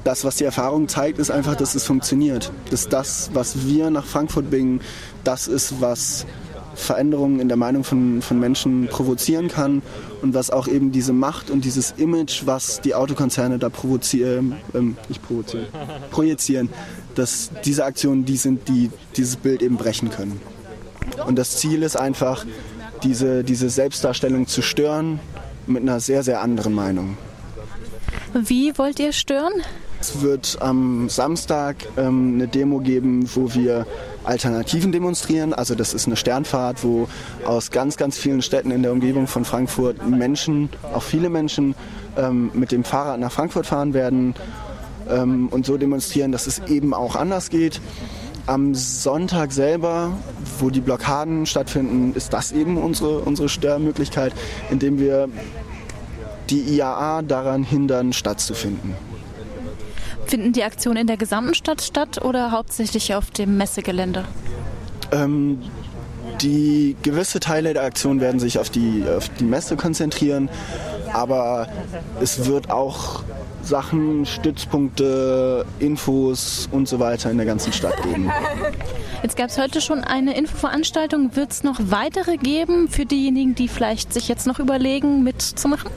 das, was die Erfahrung zeigt, ist einfach, dass es funktioniert. Dass das, was wir nach Frankfurt bringen, das ist, was Veränderungen in der Meinung von, von Menschen provozieren kann und was auch eben diese Macht und dieses Image, was die Autokonzerne da provozieren, ähm, nicht provozieren, projizieren, dass diese Aktionen die sind, die dieses Bild eben brechen können. Und das Ziel ist einfach, diese, diese Selbstdarstellung zu stören mit einer sehr, sehr anderen Meinung. Wie wollt ihr stören? Es wird am Samstag ähm, eine Demo geben, wo wir Alternativen demonstrieren. Also das ist eine Sternfahrt, wo aus ganz, ganz vielen Städten in der Umgebung von Frankfurt Menschen, auch viele Menschen, ähm, mit dem Fahrrad nach Frankfurt fahren werden ähm, und so demonstrieren, dass es eben auch anders geht. Am Sonntag selber, wo die Blockaden stattfinden, ist das eben unsere, unsere Störmöglichkeit, indem wir die IAA daran hindern, stattzufinden. Finden die Aktionen in der gesamten Stadt statt oder hauptsächlich auf dem Messegelände? Ähm, die gewisse Teile der Aktion werden sich auf die, auf die Messe konzentrieren, aber es wird auch Sachen, Stützpunkte, Infos und so weiter in der ganzen Stadt geben. Jetzt gab es heute schon eine Infoveranstaltung. Wird es noch weitere geben für diejenigen, die vielleicht sich jetzt noch überlegen, mitzumachen?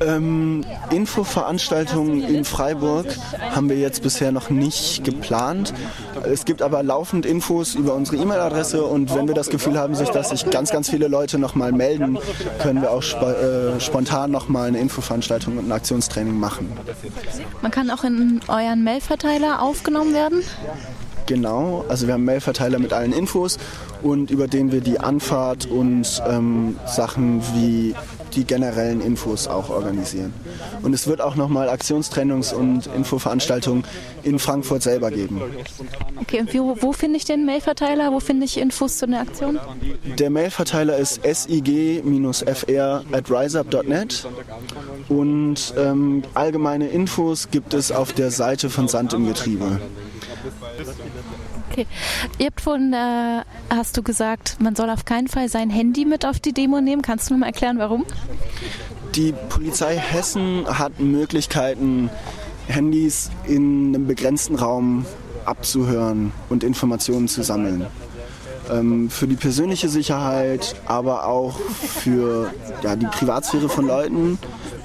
Ähm, Infoveranstaltungen in Freiburg haben wir jetzt bisher noch nicht geplant. Es gibt aber laufend Infos über unsere E-Mail-Adresse und wenn wir das Gefühl haben, sich, dass sich ganz, ganz viele Leute nochmal melden, können wir auch sp äh, spontan nochmal eine Infoveranstaltung und ein Aktionstraining machen. Man kann auch in euren Mailverteiler aufgenommen werden? Genau, also wir haben einen Mailverteiler mit allen Infos und über den wir die Anfahrt und ähm, Sachen wie die generellen Infos auch organisieren. Und es wird auch nochmal Aktionstrainings- und Infoveranstaltungen in Frankfurt selber geben. Okay, und wo, wo finde ich den Mailverteiler? Wo finde ich Infos zu der Aktion? Der Mailverteiler ist sig-fr at riseup.net und ähm, allgemeine Infos gibt es auf der Seite von Sand im Getriebe. Okay. Ihr habt vorhin, äh, hast du gesagt, man soll auf keinen Fall sein Handy mit auf die Demo nehmen. Kannst du noch mal erklären, warum? Die Polizei Hessen hat Möglichkeiten, Handys in einem begrenzten Raum abzuhören und Informationen zu sammeln. Ähm, für die persönliche Sicherheit, aber auch für ja, die Privatsphäre von Leuten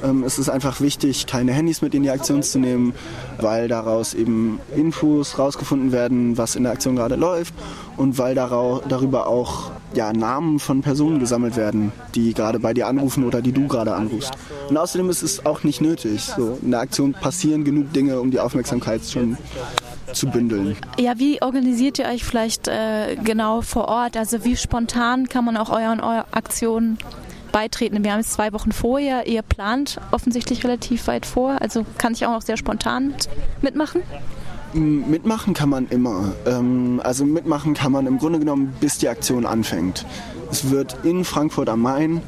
ähm, ist es einfach wichtig, keine Handys mit in die Aktion zu nehmen, weil daraus eben Infos rausgefunden werden, was in der Aktion gerade läuft und weil darüber auch ja, Namen von Personen gesammelt werden, die gerade bei dir anrufen oder die du gerade anrufst. Und außerdem ist es auch nicht nötig. So, in der Aktion passieren genug Dinge, um die Aufmerksamkeit schon zu bündeln. Ja, wie organisiert ihr euch vielleicht äh, genau vor Ort? Also wie spontan kann man auch euren eure Aktionen beitreten? Wir haben es zwei Wochen vorher. Ihr plant offensichtlich relativ weit vor. Also kann ich auch noch sehr spontan mitmachen? Mitmachen kann man immer. Ähm, also mitmachen kann man im Grunde genommen, bis die Aktion anfängt. Es wird in Frankfurt am Main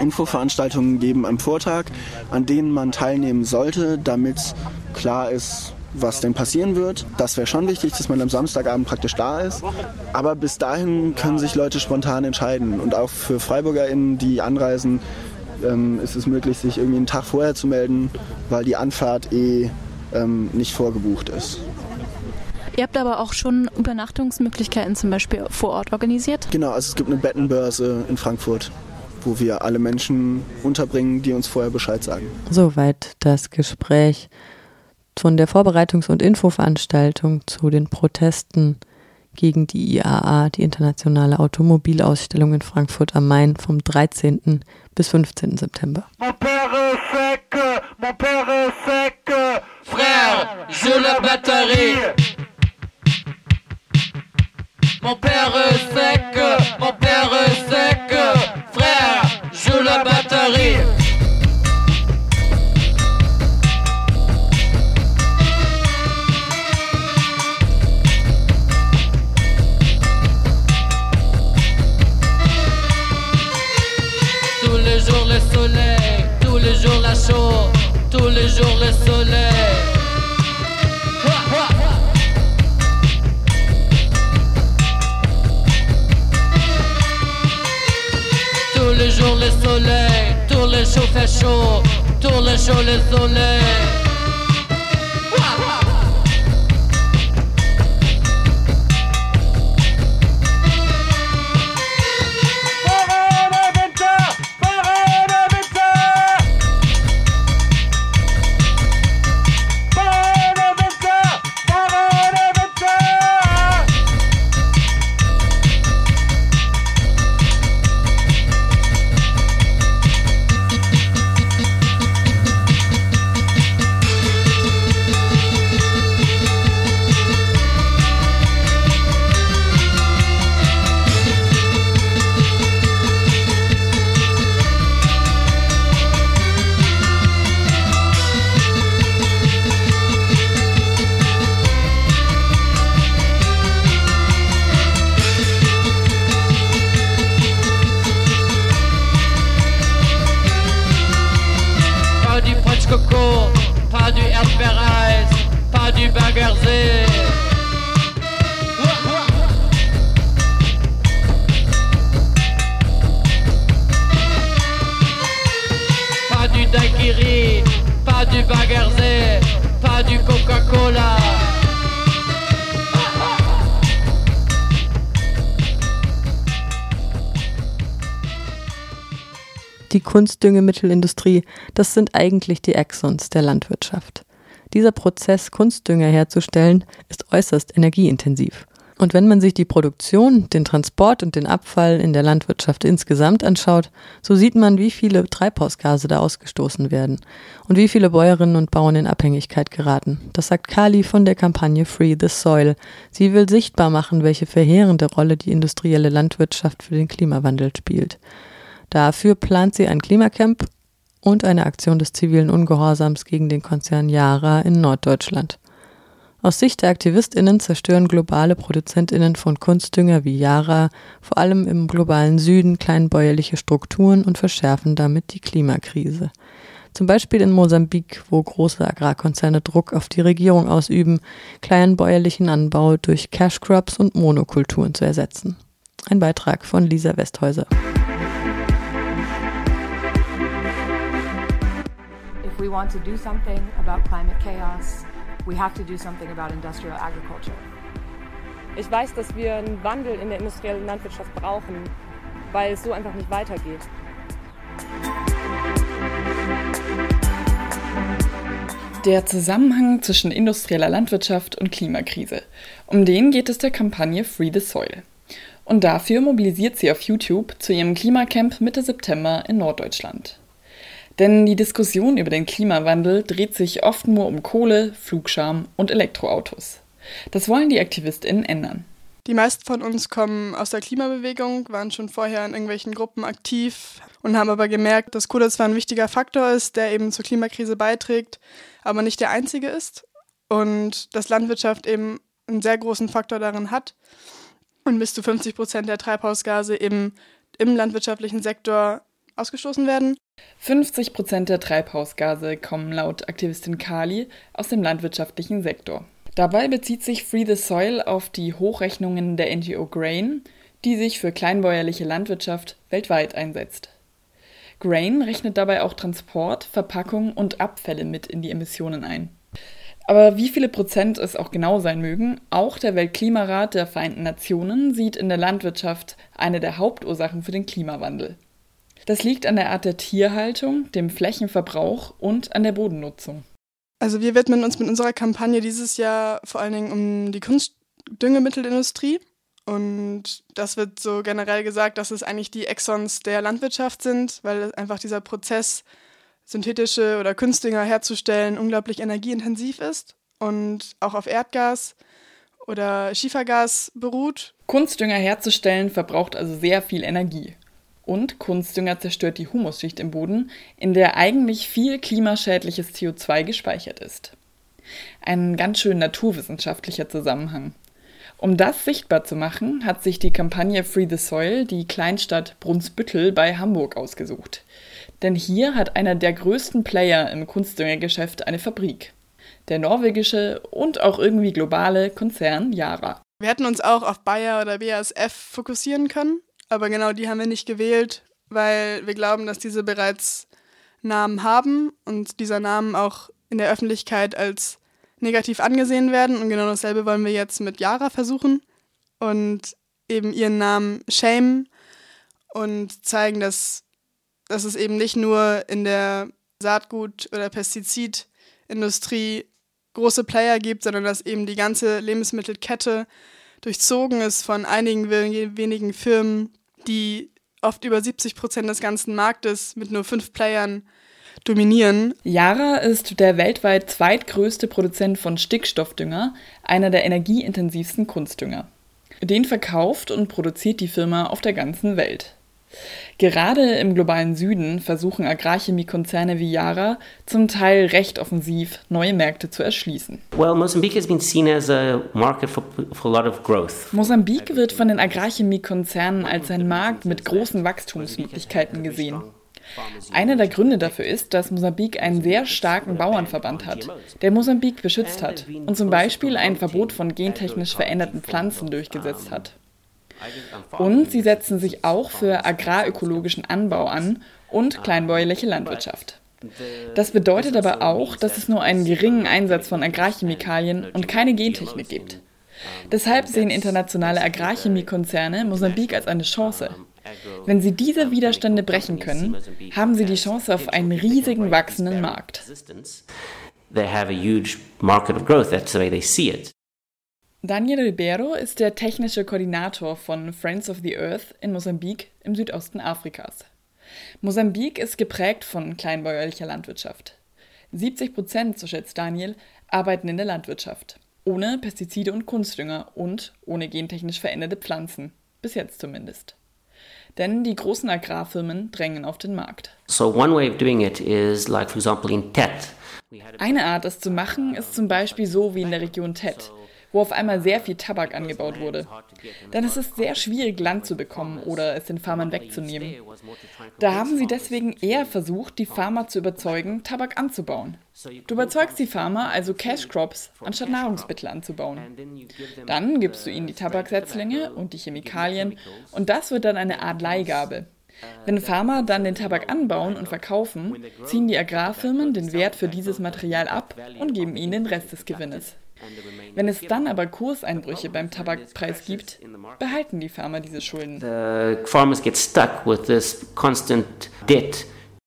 Infoveranstaltungen geben am Vortag, an denen man teilnehmen sollte, damit klar ist, was denn passieren wird. Das wäre schon wichtig, dass man am Samstagabend praktisch da ist. Aber bis dahin können sich Leute spontan entscheiden. Und auch für FreiburgerInnen, die anreisen, ähm, ist es möglich, sich irgendwie einen Tag vorher zu melden, weil die Anfahrt eh ähm, nicht vorgebucht ist. Ihr habt aber auch schon Übernachtungsmöglichkeiten zum Beispiel vor Ort organisiert? Genau, also es gibt eine Bettenbörse in Frankfurt, wo wir alle Menschen unterbringen, die uns vorher Bescheid sagen. Soweit das Gespräch von der Vorbereitungs- und Infoveranstaltung zu den Protesten gegen die IAA, die Internationale Automobilausstellung in Frankfurt am Main vom 13. bis 15. September. Mon père est sec, mon père est sec, frère, je la batterie. Mon père est sec, mon père est sec, frère, je la batterie. Jours le soleil. Tous les jours le soleil, tous les jours fait chaud, tous les jours le soleil. Kunstdüngemittelindustrie, das sind eigentlich die Exons der Landwirtschaft. Dieser Prozess, Kunstdünger herzustellen, ist äußerst energieintensiv. Und wenn man sich die Produktion, den Transport und den Abfall in der Landwirtschaft insgesamt anschaut, so sieht man, wie viele Treibhausgase da ausgestoßen werden und wie viele Bäuerinnen und Bauern in Abhängigkeit geraten. Das sagt Kali von der Kampagne Free the Soil. Sie will sichtbar machen, welche verheerende Rolle die industrielle Landwirtschaft für den Klimawandel spielt. Dafür plant sie ein Klimacamp und eine Aktion des zivilen Ungehorsams gegen den Konzern Yara in Norddeutschland. Aus Sicht der AktivistInnen zerstören globale ProduzentInnen von Kunstdünger wie Yara vor allem im globalen Süden kleinbäuerliche Strukturen und verschärfen damit die Klimakrise. Zum Beispiel in Mosambik, wo große Agrarkonzerne Druck auf die Regierung ausüben, kleinbäuerlichen Anbau durch Cash Crops und Monokulturen zu ersetzen. Ein Beitrag von Lisa Westhäuser. Want to do something about climate chaos, we have to do something about industrial agriculture. Ich weiß, dass wir einen Wandel in der industriellen Landwirtschaft brauchen, weil es so einfach nicht weitergeht. Der Zusammenhang zwischen industrieller Landwirtschaft und Klimakrise. Um den geht es der Kampagne Free the Soil. Und dafür mobilisiert sie auf YouTube zu ihrem Klimacamp Mitte September in Norddeutschland. Denn die Diskussion über den Klimawandel dreht sich oft nur um Kohle, Flugscham und Elektroautos. Das wollen die AktivistInnen ändern. Die meisten von uns kommen aus der Klimabewegung, waren schon vorher in irgendwelchen Gruppen aktiv und haben aber gemerkt, dass Kohle zwar ein wichtiger Faktor ist, der eben zur Klimakrise beiträgt, aber nicht der einzige ist und dass Landwirtschaft eben einen sehr großen Faktor darin hat und bis zu 50 Prozent der Treibhausgase eben im landwirtschaftlichen Sektor ausgestoßen werden. 50 Prozent der Treibhausgase kommen laut Aktivistin Kali aus dem landwirtschaftlichen Sektor. Dabei bezieht sich Free the Soil auf die Hochrechnungen der NGO Grain, die sich für kleinbäuerliche Landwirtschaft weltweit einsetzt. Grain rechnet dabei auch Transport, Verpackung und Abfälle mit in die Emissionen ein. Aber wie viele Prozent es auch genau sein mögen, auch der Weltklimarat der Vereinten Nationen sieht in der Landwirtschaft eine der Hauptursachen für den Klimawandel. Das liegt an der Art der Tierhaltung, dem Flächenverbrauch und an der Bodennutzung. Also wir widmen uns mit unserer Kampagne dieses Jahr vor allen Dingen um die Kunstdüngemittelindustrie. Und das wird so generell gesagt, dass es eigentlich die Exons der Landwirtschaft sind, weil einfach dieser Prozess, synthetische oder Kunstdünger herzustellen, unglaublich energieintensiv ist und auch auf Erdgas oder Schiefergas beruht. Kunstdünger herzustellen verbraucht also sehr viel Energie. Und Kunstdünger zerstört die Humusschicht im Boden, in der eigentlich viel klimaschädliches CO2 gespeichert ist. Ein ganz schön naturwissenschaftlicher Zusammenhang. Um das sichtbar zu machen, hat sich die Kampagne Free the Soil die Kleinstadt Brunsbüttel bei Hamburg ausgesucht. Denn hier hat einer der größten Player im Kunstdüngergeschäft eine Fabrik. Der norwegische und auch irgendwie globale Konzern Yara. Wir hätten uns auch auf Bayer oder BASF fokussieren können, aber genau die haben wir nicht gewählt, weil wir glauben, dass diese bereits Namen haben und dieser Namen auch in der Öffentlichkeit als negativ angesehen werden. Und genau dasselbe wollen wir jetzt mit Yara versuchen und eben ihren Namen shame und zeigen, dass, dass es eben nicht nur in der Saatgut- oder Pestizidindustrie große Player gibt, sondern dass eben die ganze Lebensmittelkette durchzogen ist von einigen wenigen Firmen, die oft über 70 Prozent des ganzen Marktes mit nur fünf Playern dominieren. Yara ist der weltweit zweitgrößte Produzent von Stickstoffdünger, einer der energieintensivsten Kunstdünger. Den verkauft und produziert die Firma auf der ganzen Welt. Gerade im globalen Süden versuchen Agrarchemiekonzerne wie Yara zum Teil recht offensiv neue Märkte zu erschließen. Well, Mozambique has been seen as a market for, for a lot of growth. Mosambik wird von den Agrarchemiekonzernen als ein Markt mit großen Wachstumsmöglichkeiten gesehen. Einer der Gründe dafür ist, dass Mosambik einen sehr starken Bauernverband hat, der Mosambik beschützt hat und zum Beispiel ein Verbot von gentechnisch veränderten Pflanzen durchgesetzt hat. Und sie setzen sich auch für agrarökologischen Anbau an und kleinbäuerliche Landwirtschaft. Das bedeutet aber auch, dass es nur einen geringen Einsatz von Agrarchemikalien und keine Gentechnik gibt. Deshalb sehen internationale Agrarchemiekonzerne Mosambik als eine Chance, Wenn sie diese Widerstände brechen können, haben sie die Chance auf einen riesigen wachsenden Markt. They have a huge market of growth. That's the way they see it. Daniel Ribeiro ist der technische Koordinator von Friends of the Earth in Mosambik im Südosten Afrikas. Mosambik ist geprägt von kleinbäuerlicher Landwirtschaft. 70 Prozent, so schätzt Daniel, arbeiten in der Landwirtschaft. Ohne Pestizide und Kunstdünger und ohne gentechnisch veränderte Pflanzen. Bis jetzt zumindest. Denn die großen Agrarfirmen drängen auf den Markt. So one way of doing it is like, for example, in Tet. Eine Art, das zu machen, ist zum Beispiel so wie in der Region Tet wo auf einmal sehr viel Tabak angebaut wurde. Denn es ist sehr schwierig, Land zu bekommen oder es den Farmern wegzunehmen. Da haben sie deswegen eher versucht, die Farmer zu überzeugen, Tabak anzubauen. Du überzeugst die Farmer, also Cash Crops, anstatt Nahrungsmittel anzubauen. Dann gibst du ihnen die Tabaksetzlinge und die Chemikalien und das wird dann eine Art Leihgabe. Wenn Farmer dann den Tabak anbauen und verkaufen, ziehen die Agrarfirmen den Wert für dieses Material ab und geben ihnen den Rest des Gewinnes. Wenn es dann aber Kurseinbrüche beim Tabakpreis gibt, behalten die Farmer diese Schulden.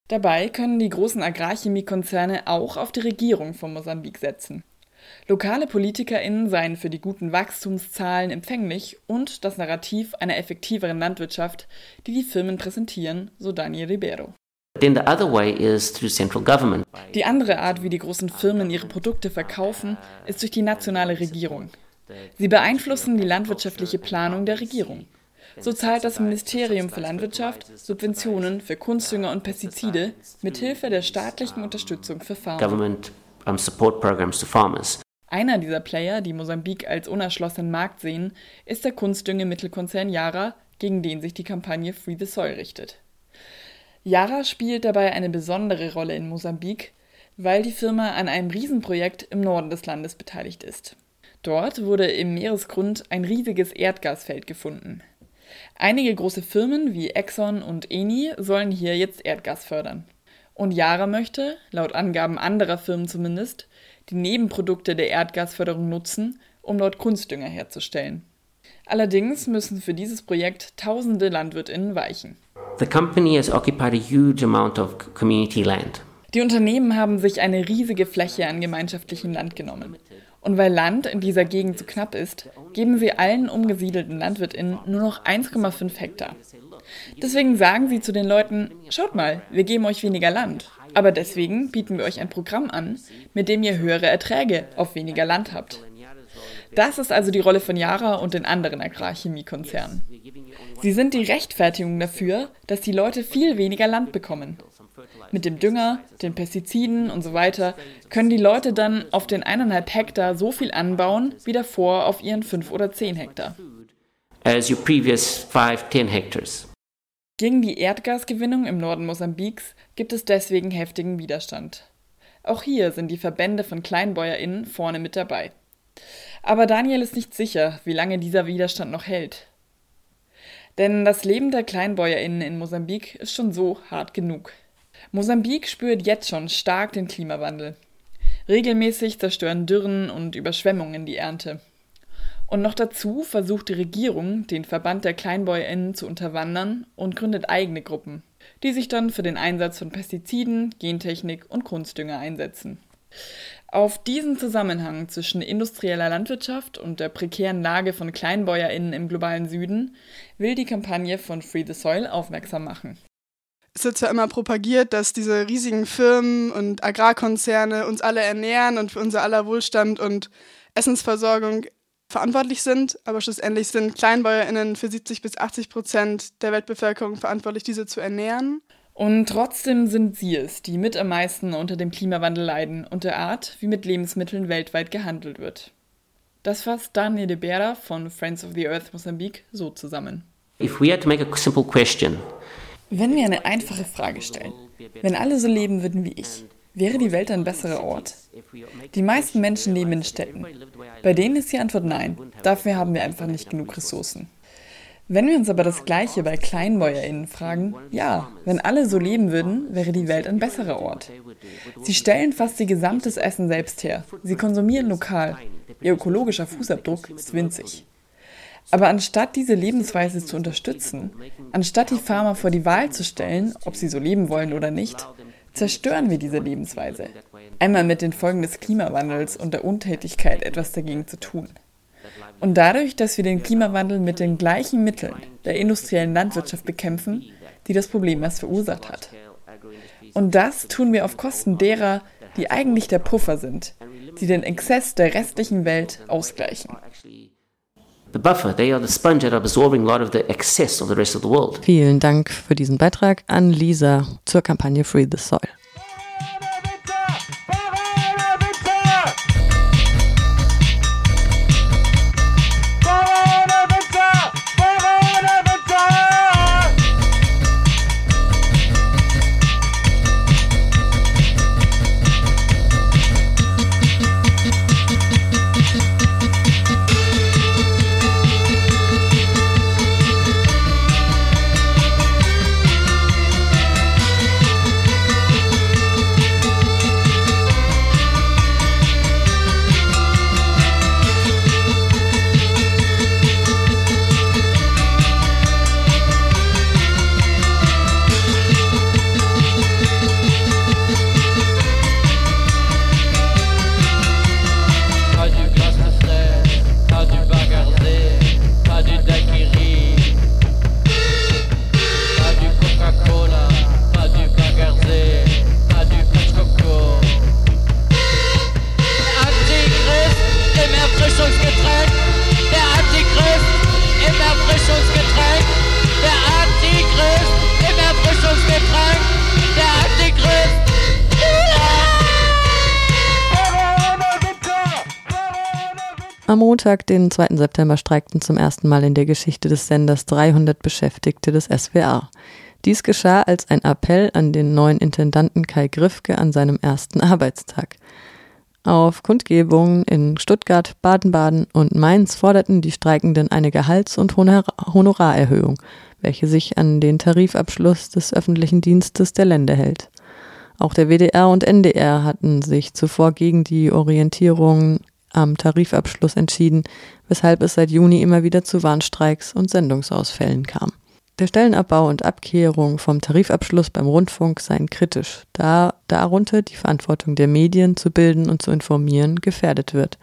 Dabei können die großen Agrarchemiekonzerne auch auf die Regierung von Mosambik setzen. Lokale PolitikerInnen seien für die guten Wachstumszahlen empfänglich und das Narrativ einer effektiveren Landwirtschaft, die die Firmen präsentieren, so Daniel Ribeiro. Then the other way is through central government. Die andere Art, wie die großen Firmen ihre Produkte verkaufen, ist durch die nationale Regierung. Sie beeinflussen die landwirtschaftliche Planung der Regierung. So zahlt das Ministerium für Landwirtschaft Subventionen für Kunstdünger und Pestizide mit Hilfe der staatlichen Unterstützung für Farmer. Government support programs to farmers. Einer dieser Player, die Mosambik als unerschlossenen Markt sehen, ist der Kunstdüngemittelkonzern Yara, gegen den sich die Kampagne Free the Soil richtet. Yara spielt dabei eine besondere Rolle in Mosambik, weil die Firma an einem Riesenprojekt im Norden des Landes beteiligt ist. Dort wurde im Meeresgrund ein riesiges Erdgasfeld gefunden. Einige große Firmen wie Exxon und Eni sollen hier jetzt Erdgas fördern. Und Yara möchte, laut Angaben anderer Firmen zumindest, die Nebenprodukte der Erdgasförderung nutzen, um dort Kunstdünger herzustellen. Allerdings müssen für dieses Projekt tausende Landwirtinnen weichen. The company has occupied a huge amount of community land. Die Unternehmen haben sich eine riesige Fläche an gemeinschaftlichem Land genommen. Und weil Land in dieser Gegend zu knapp ist, geben sie allen umgesiedelten LandwirtInnen nur noch 1,5 Hektar. Deswegen sagen sie zu den Leuten, schaut mal, wir geben euch weniger Land. Aber deswegen bieten wir euch ein Programm an, mit dem ihr höhere Erträge auf weniger Land habt. Das ist also die Rolle von Yara und den anderen Agrarchemiekonzernen. Sie sind die Rechtfertigung dafür, dass die Leute viel weniger Land bekommen. Mit dem Dünger, den Pestiziden und so weiter können die Leute dann auf den eineinhalb Hektar so viel anbauen wie davor auf ihren fünf oder zehn Hektar. As your previous five, ten hectares. Gegen die Erdgasgewinnung im Norden Mosambiks gibt es deswegen heftigen Widerstand. Auch hier sind die Verbände von KleinbäuerInnen vorne mit dabei. Aber Daniel ist nicht sicher, wie lange dieser Widerstand noch hält. Denn das Leben der KleinbäuerInnen in Mosambik ist schon so hart genug. Mosambik spürt jetzt schon stark den Klimawandel. Regelmäßig zerstören Dürren und Überschwemmungen die Ernte. Und noch dazu versucht die Regierung, den Verband der KleinbäuerInnen zu unterwandern und gründet eigene Gruppen, die sich dann für den Einsatz von Pestiziden, Gentechnik und Kunstdünger einsetzen. Auf diesen Zusammenhang zwischen industrieller Landwirtschaft und der prekären Lage von KleinbäuerInnen im globalen Süden will die Kampagne von Free the Soil aufmerksam machen. Es wird zwar immer propagiert, dass diese riesigen Firmen und Agrarkonzerne uns alle ernähren und für unser aller Wohlstand und Essensversorgung verantwortlich sind, aber schlussendlich sind KleinbäuerInnen für 70 bis 80 Prozent der Weltbevölkerung verantwortlich, diese zu ernähren. Und trotzdem sind sie es, die mit am meisten unter dem Klimawandel leiden und der Art, wie mit Lebensmitteln weltweit gehandelt wird. Das fasst Daniel de Bera von Friends of the Earth Mosambik so zusammen. If we had to make a simple question, wenn wir eine einfache Frage stellen, wenn alle so leben würden wie ich, wäre die Welt ein besserer Ort? Die meisten Menschen leben in Städten. Bei denen ist die Antwort nein. Dafür haben wir einfach nicht genug Ressourcen. Wenn wir uns aber das Gleiche bei KleinbäuerInnen fragen, ja, wenn alle so leben würden, wäre die Welt ein besserer Ort. Sie stellen fast ihr gesamtes Essen selbst her. Sie konsumieren lokal. Ihr ökologischer Fußabdruck ist winzig. Aber anstatt diese Lebensweise zu unterstützen, anstatt die Farmer vor die Wahl zu stellen, ob sie so leben wollen oder nicht, zerstören wir diese Lebensweise. Einmal mit den Folgen des Klimawandels und der Untätigkeit etwas dagegen zu tun. Und dadurch, dass wir den Klimawandel mit den gleichen Mitteln der industriellen Landwirtschaft bekämpfen, die das Problem erst verursacht hat. Und das tun wir auf Kosten derer, die eigentlich der Puffer sind, die den Exzess der restlichen Welt ausgleichen. Vielen Dank für diesen Beitrag an Lisa zur Kampagne Free the Soil. Montag, den 2. September, streikten zum ersten Mal in der Geschichte des Senders 300 Beschäftigte des SWR. Dies geschah als ein Appell an den neuen Intendanten Kai Griffke an seinem ersten Arbeitstag. Auf Kundgebungen in Stuttgart, Baden-Baden und Mainz forderten die Streikenden eine Gehalts- und Honor Honorarerhöhung, welche sich an den Tarifabschluss des öffentlichen Dienstes der Länder hält. Auch der WDR und NDR hatten sich zuvor gegen die Orientierung am Tarifabschluss entschieden, weshalb es seit Juni immer wieder zu Warnstreiks und Sendungsausfällen kam. Der Stellenabbau und Abkehrung vom Tarifabschluss beim Rundfunk seien kritisch, da darunter die Verantwortung der Medien zu bilden und zu informieren gefährdet wird.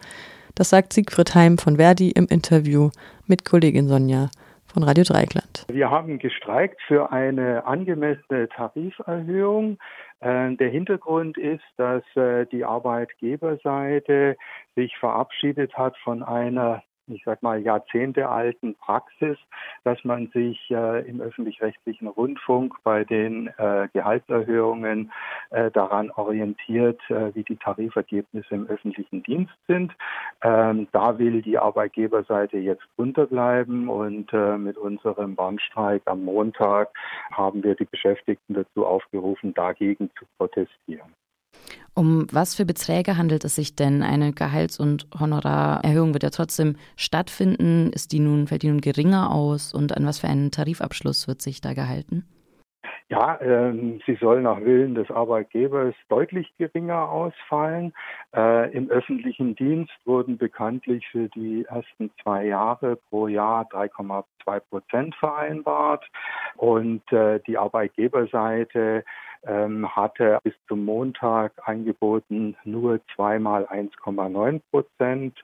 Das sagt Siegfried Heim von Verdi im Interview mit Kollegin Sonja von Radio Dreieckland. Wir haben gestreikt für eine angemessene Tariferhöhung. Äh, Der Hintergrund ist, dass äh, die Arbeitgeberseite sich verabschiedet hat von einer ich sag mal, jahrzehntealten Praxis, dass man sich äh, im öffentlich-rechtlichen Rundfunk bei den äh, Gehaltserhöhungen äh, daran orientiert, äh, wie die Tarifergebnisse im öffentlichen Dienst sind. Ähm, da will die Arbeitgeberseite jetzt unterbleiben und äh, mit unserem Warnstreik am Montag haben wir die Beschäftigten dazu aufgerufen, dagegen zu protestieren. Um was für Beträge handelt es sich denn? Eine Gehalts- und Honorarerhöhung wird ja trotzdem stattfinden. Ist die nun, fällt die nun geringer aus? Und an was für einen Tarifabschluss wird sich da gehalten? Ja, ähm, sie soll nach Willen des Arbeitgebers deutlich geringer ausfallen. Äh, Im öffentlichen Dienst wurden bekanntlich für die ersten zwei Jahre pro Jahr 3,2 Prozent vereinbart und äh, die Arbeitgeberseite ähm, hatte bis zum Montag angeboten nur zweimal 1,9 Prozent.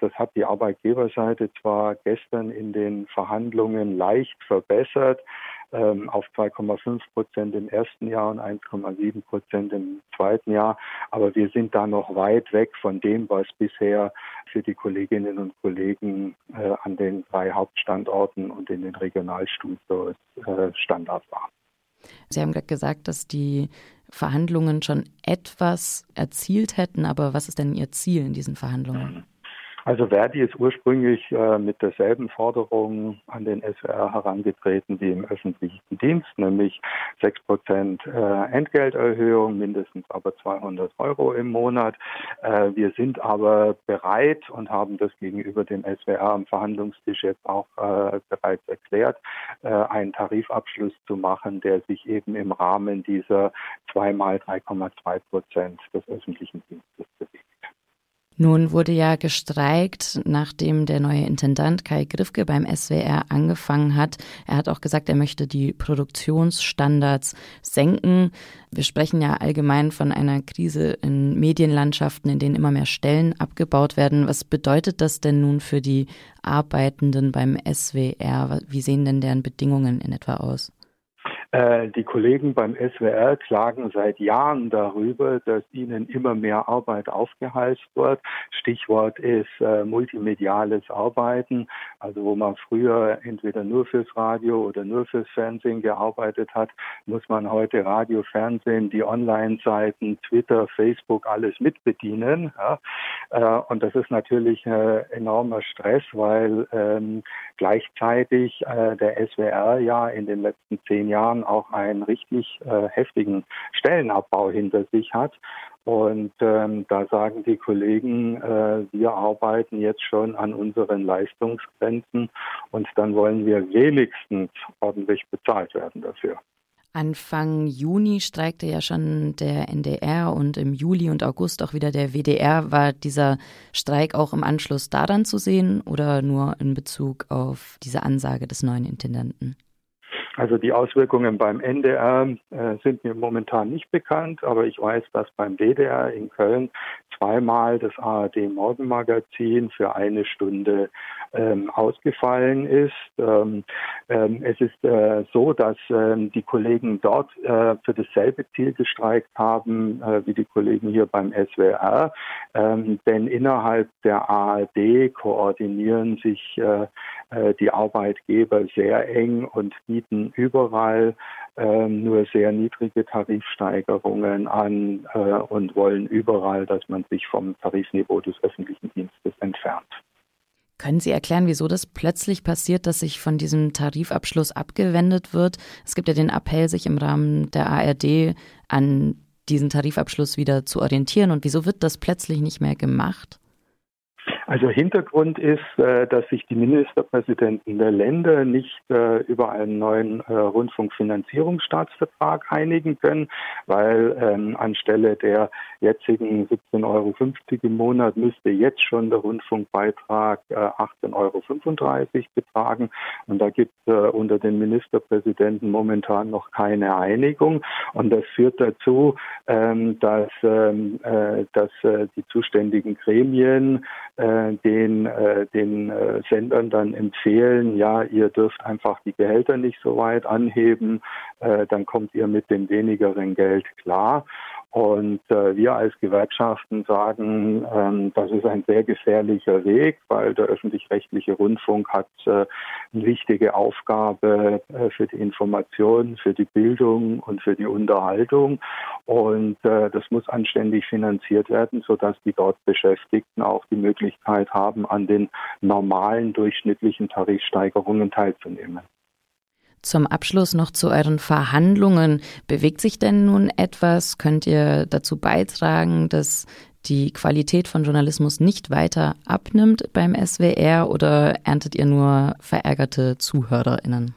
Das hat die Arbeitgeberseite zwar gestern in den Verhandlungen leicht verbessert, ähm, auf 2,5 Prozent im ersten Jahr und 1,7 Prozent im zweiten Jahr. Aber wir sind da noch weit weg von dem, was bisher für die Kolleginnen und Kollegen äh, an den drei Hauptstandorten und in den Regionalstudios äh, Standard war. Sie haben gerade gesagt, dass die Verhandlungen schon etwas erzielt hätten, aber was ist denn Ihr Ziel in diesen Verhandlungen? Also Verdi ist ursprünglich äh, mit derselben Forderung an den SWR herangetreten wie im öffentlichen Dienst, nämlich 6 Prozent äh, Entgelterhöhung, mindestens aber 200 Euro im Monat. Äh, wir sind aber bereit und haben das gegenüber dem SWR am Verhandlungstisch jetzt auch äh, bereits erklärt, äh, einen Tarifabschluss zu machen, der sich eben im Rahmen dieser zweimal 3,2 Prozent des öffentlichen Dienstes bewegt. Nun wurde ja gestreikt, nachdem der neue Intendant Kai Griffke beim SWR angefangen hat. Er hat auch gesagt, er möchte die Produktionsstandards senken. Wir sprechen ja allgemein von einer Krise in Medienlandschaften, in denen immer mehr Stellen abgebaut werden. Was bedeutet das denn nun für die Arbeitenden beim SWR? Wie sehen denn deren Bedingungen in etwa aus? Äh, die Kollegen beim SWR klagen seit Jahren darüber, dass ihnen immer mehr Arbeit aufgehalst wird. Stichwort ist äh, multimediales Arbeiten, also wo man früher entweder nur fürs Radio oder nur fürs Fernsehen gearbeitet hat, muss man heute Radio, Fernsehen, die Online-Seiten, Twitter, Facebook, alles mitbedienen. Ja? Äh, und das ist natürlich äh, enormer Stress, weil ähm, gleichzeitig äh, der SWR ja in den letzten zehn Jahren auch einen richtig äh, heftigen Stellenabbau hinter sich hat. Und ähm, da sagen die Kollegen, äh, wir arbeiten jetzt schon an unseren Leistungsgrenzen und dann wollen wir wenigstens ordentlich bezahlt werden dafür. Anfang Juni streikte ja schon der NDR und im Juli und August auch wieder der WDR. War dieser Streik auch im Anschluss daran zu sehen oder nur in Bezug auf diese Ansage des neuen Intendanten? Also die Auswirkungen beim NDR äh, sind mir momentan nicht bekannt, aber ich weiß, dass beim WDR in Köln zweimal das ARD Morgenmagazin für eine Stunde ähm, ausgefallen ist. Ähm, ähm, es ist äh, so, dass ähm, die Kollegen dort äh, für dasselbe Ziel gestreikt haben äh, wie die Kollegen hier beim SWR, ähm, denn innerhalb der ARD koordinieren sich äh, äh, die Arbeitgeber sehr eng und bieten überall äh, nur sehr niedrige Tarifsteigerungen an äh, und wollen überall, dass man sich vom Tarifniveau des öffentlichen Dienstes entfernt. Können Sie erklären, wieso das plötzlich passiert, dass sich von diesem Tarifabschluss abgewendet wird? Es gibt ja den Appell, sich im Rahmen der ARD an diesen Tarifabschluss wieder zu orientieren. Und wieso wird das plötzlich nicht mehr gemacht? Also Hintergrund ist, äh, dass sich die Ministerpräsidenten der Länder nicht äh, über einen neuen äh, Rundfunkfinanzierungsstaatsvertrag einigen können, weil ähm, anstelle der jetzigen 17,50 Euro im Monat müsste jetzt schon der Rundfunkbeitrag 18,35 Euro betragen. Und da gibt es unter den Ministerpräsidenten momentan noch keine Einigung. Und das führt dazu, ähm, dass, ähm, dass die zuständigen Gremien den, äh, den äh, Sendern dann empfehlen, ja, ihr dürft einfach die Gehälter nicht so weit anheben, äh, dann kommt ihr mit dem wenigeren Geld klar. Und äh, wir als Gewerkschaften sagen, ähm, das ist ein sehr gefährlicher Weg, weil der öffentlich-rechtliche Rundfunk hat äh, eine wichtige Aufgabe äh, für die Information, für die Bildung und für die Unterhaltung. Und äh, das muss anständig finanziert werden, sodass die dort Beschäftigten auch die Möglichkeit haben, an den normalen durchschnittlichen Tarifsteigerungen teilzunehmen. Zum Abschluss noch zu euren Verhandlungen. Bewegt sich denn nun etwas? Könnt ihr dazu beitragen, dass die Qualität von Journalismus nicht weiter abnimmt beim SWR oder erntet ihr nur verärgerte ZuhörerInnen?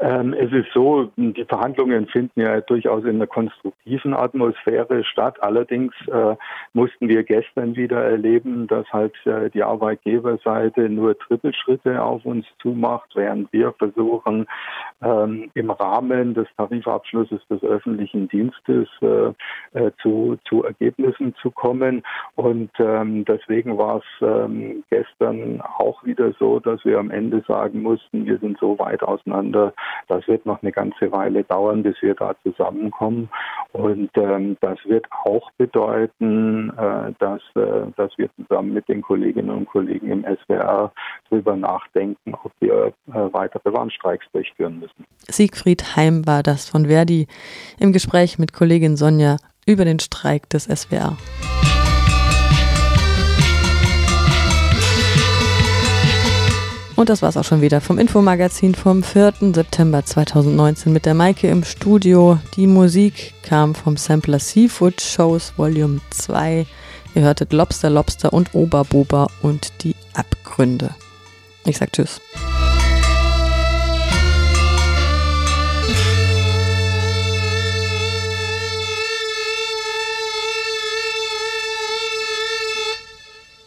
Ähm, es ist so, die Verhandlungen finden ja durchaus in einer konstruktiven Atmosphäre statt. Allerdings äh, mussten wir gestern wieder erleben, dass halt äh, die Arbeitgeberseite nur Trippelschritte auf uns zumacht, während wir versuchen, ähm, im Rahmen des Tarifabschlusses des öffentlichen Dienstes äh, äh zu, zu Ergebnissen zu kommen. Und ähm, deswegen war es ähm, gestern auch wieder so, dass wir am Ende sagen mussten, wir sind so weit auseinander, das wird noch eine ganze Weile dauern, bis wir da zusammenkommen. Und ähm, das wird auch bedeuten, äh, dass, äh, dass wir zusammen mit den Kolleginnen und Kollegen im SWR darüber nachdenken, ob wir äh, weitere Warnstreiks durchführen müssen. Siegfried Heim war das von Verdi im Gespräch mit Kollegin Sonja über den Streik des SWR. Und das war's auch schon wieder vom Infomagazin vom 4. September 2019 mit der Maike im Studio. Die Musik kam vom Sampler Seafood Shows Volume 2. Ihr hörtet Lobster, Lobster und Oberbober und die Abgründe. Ich sag Tschüss.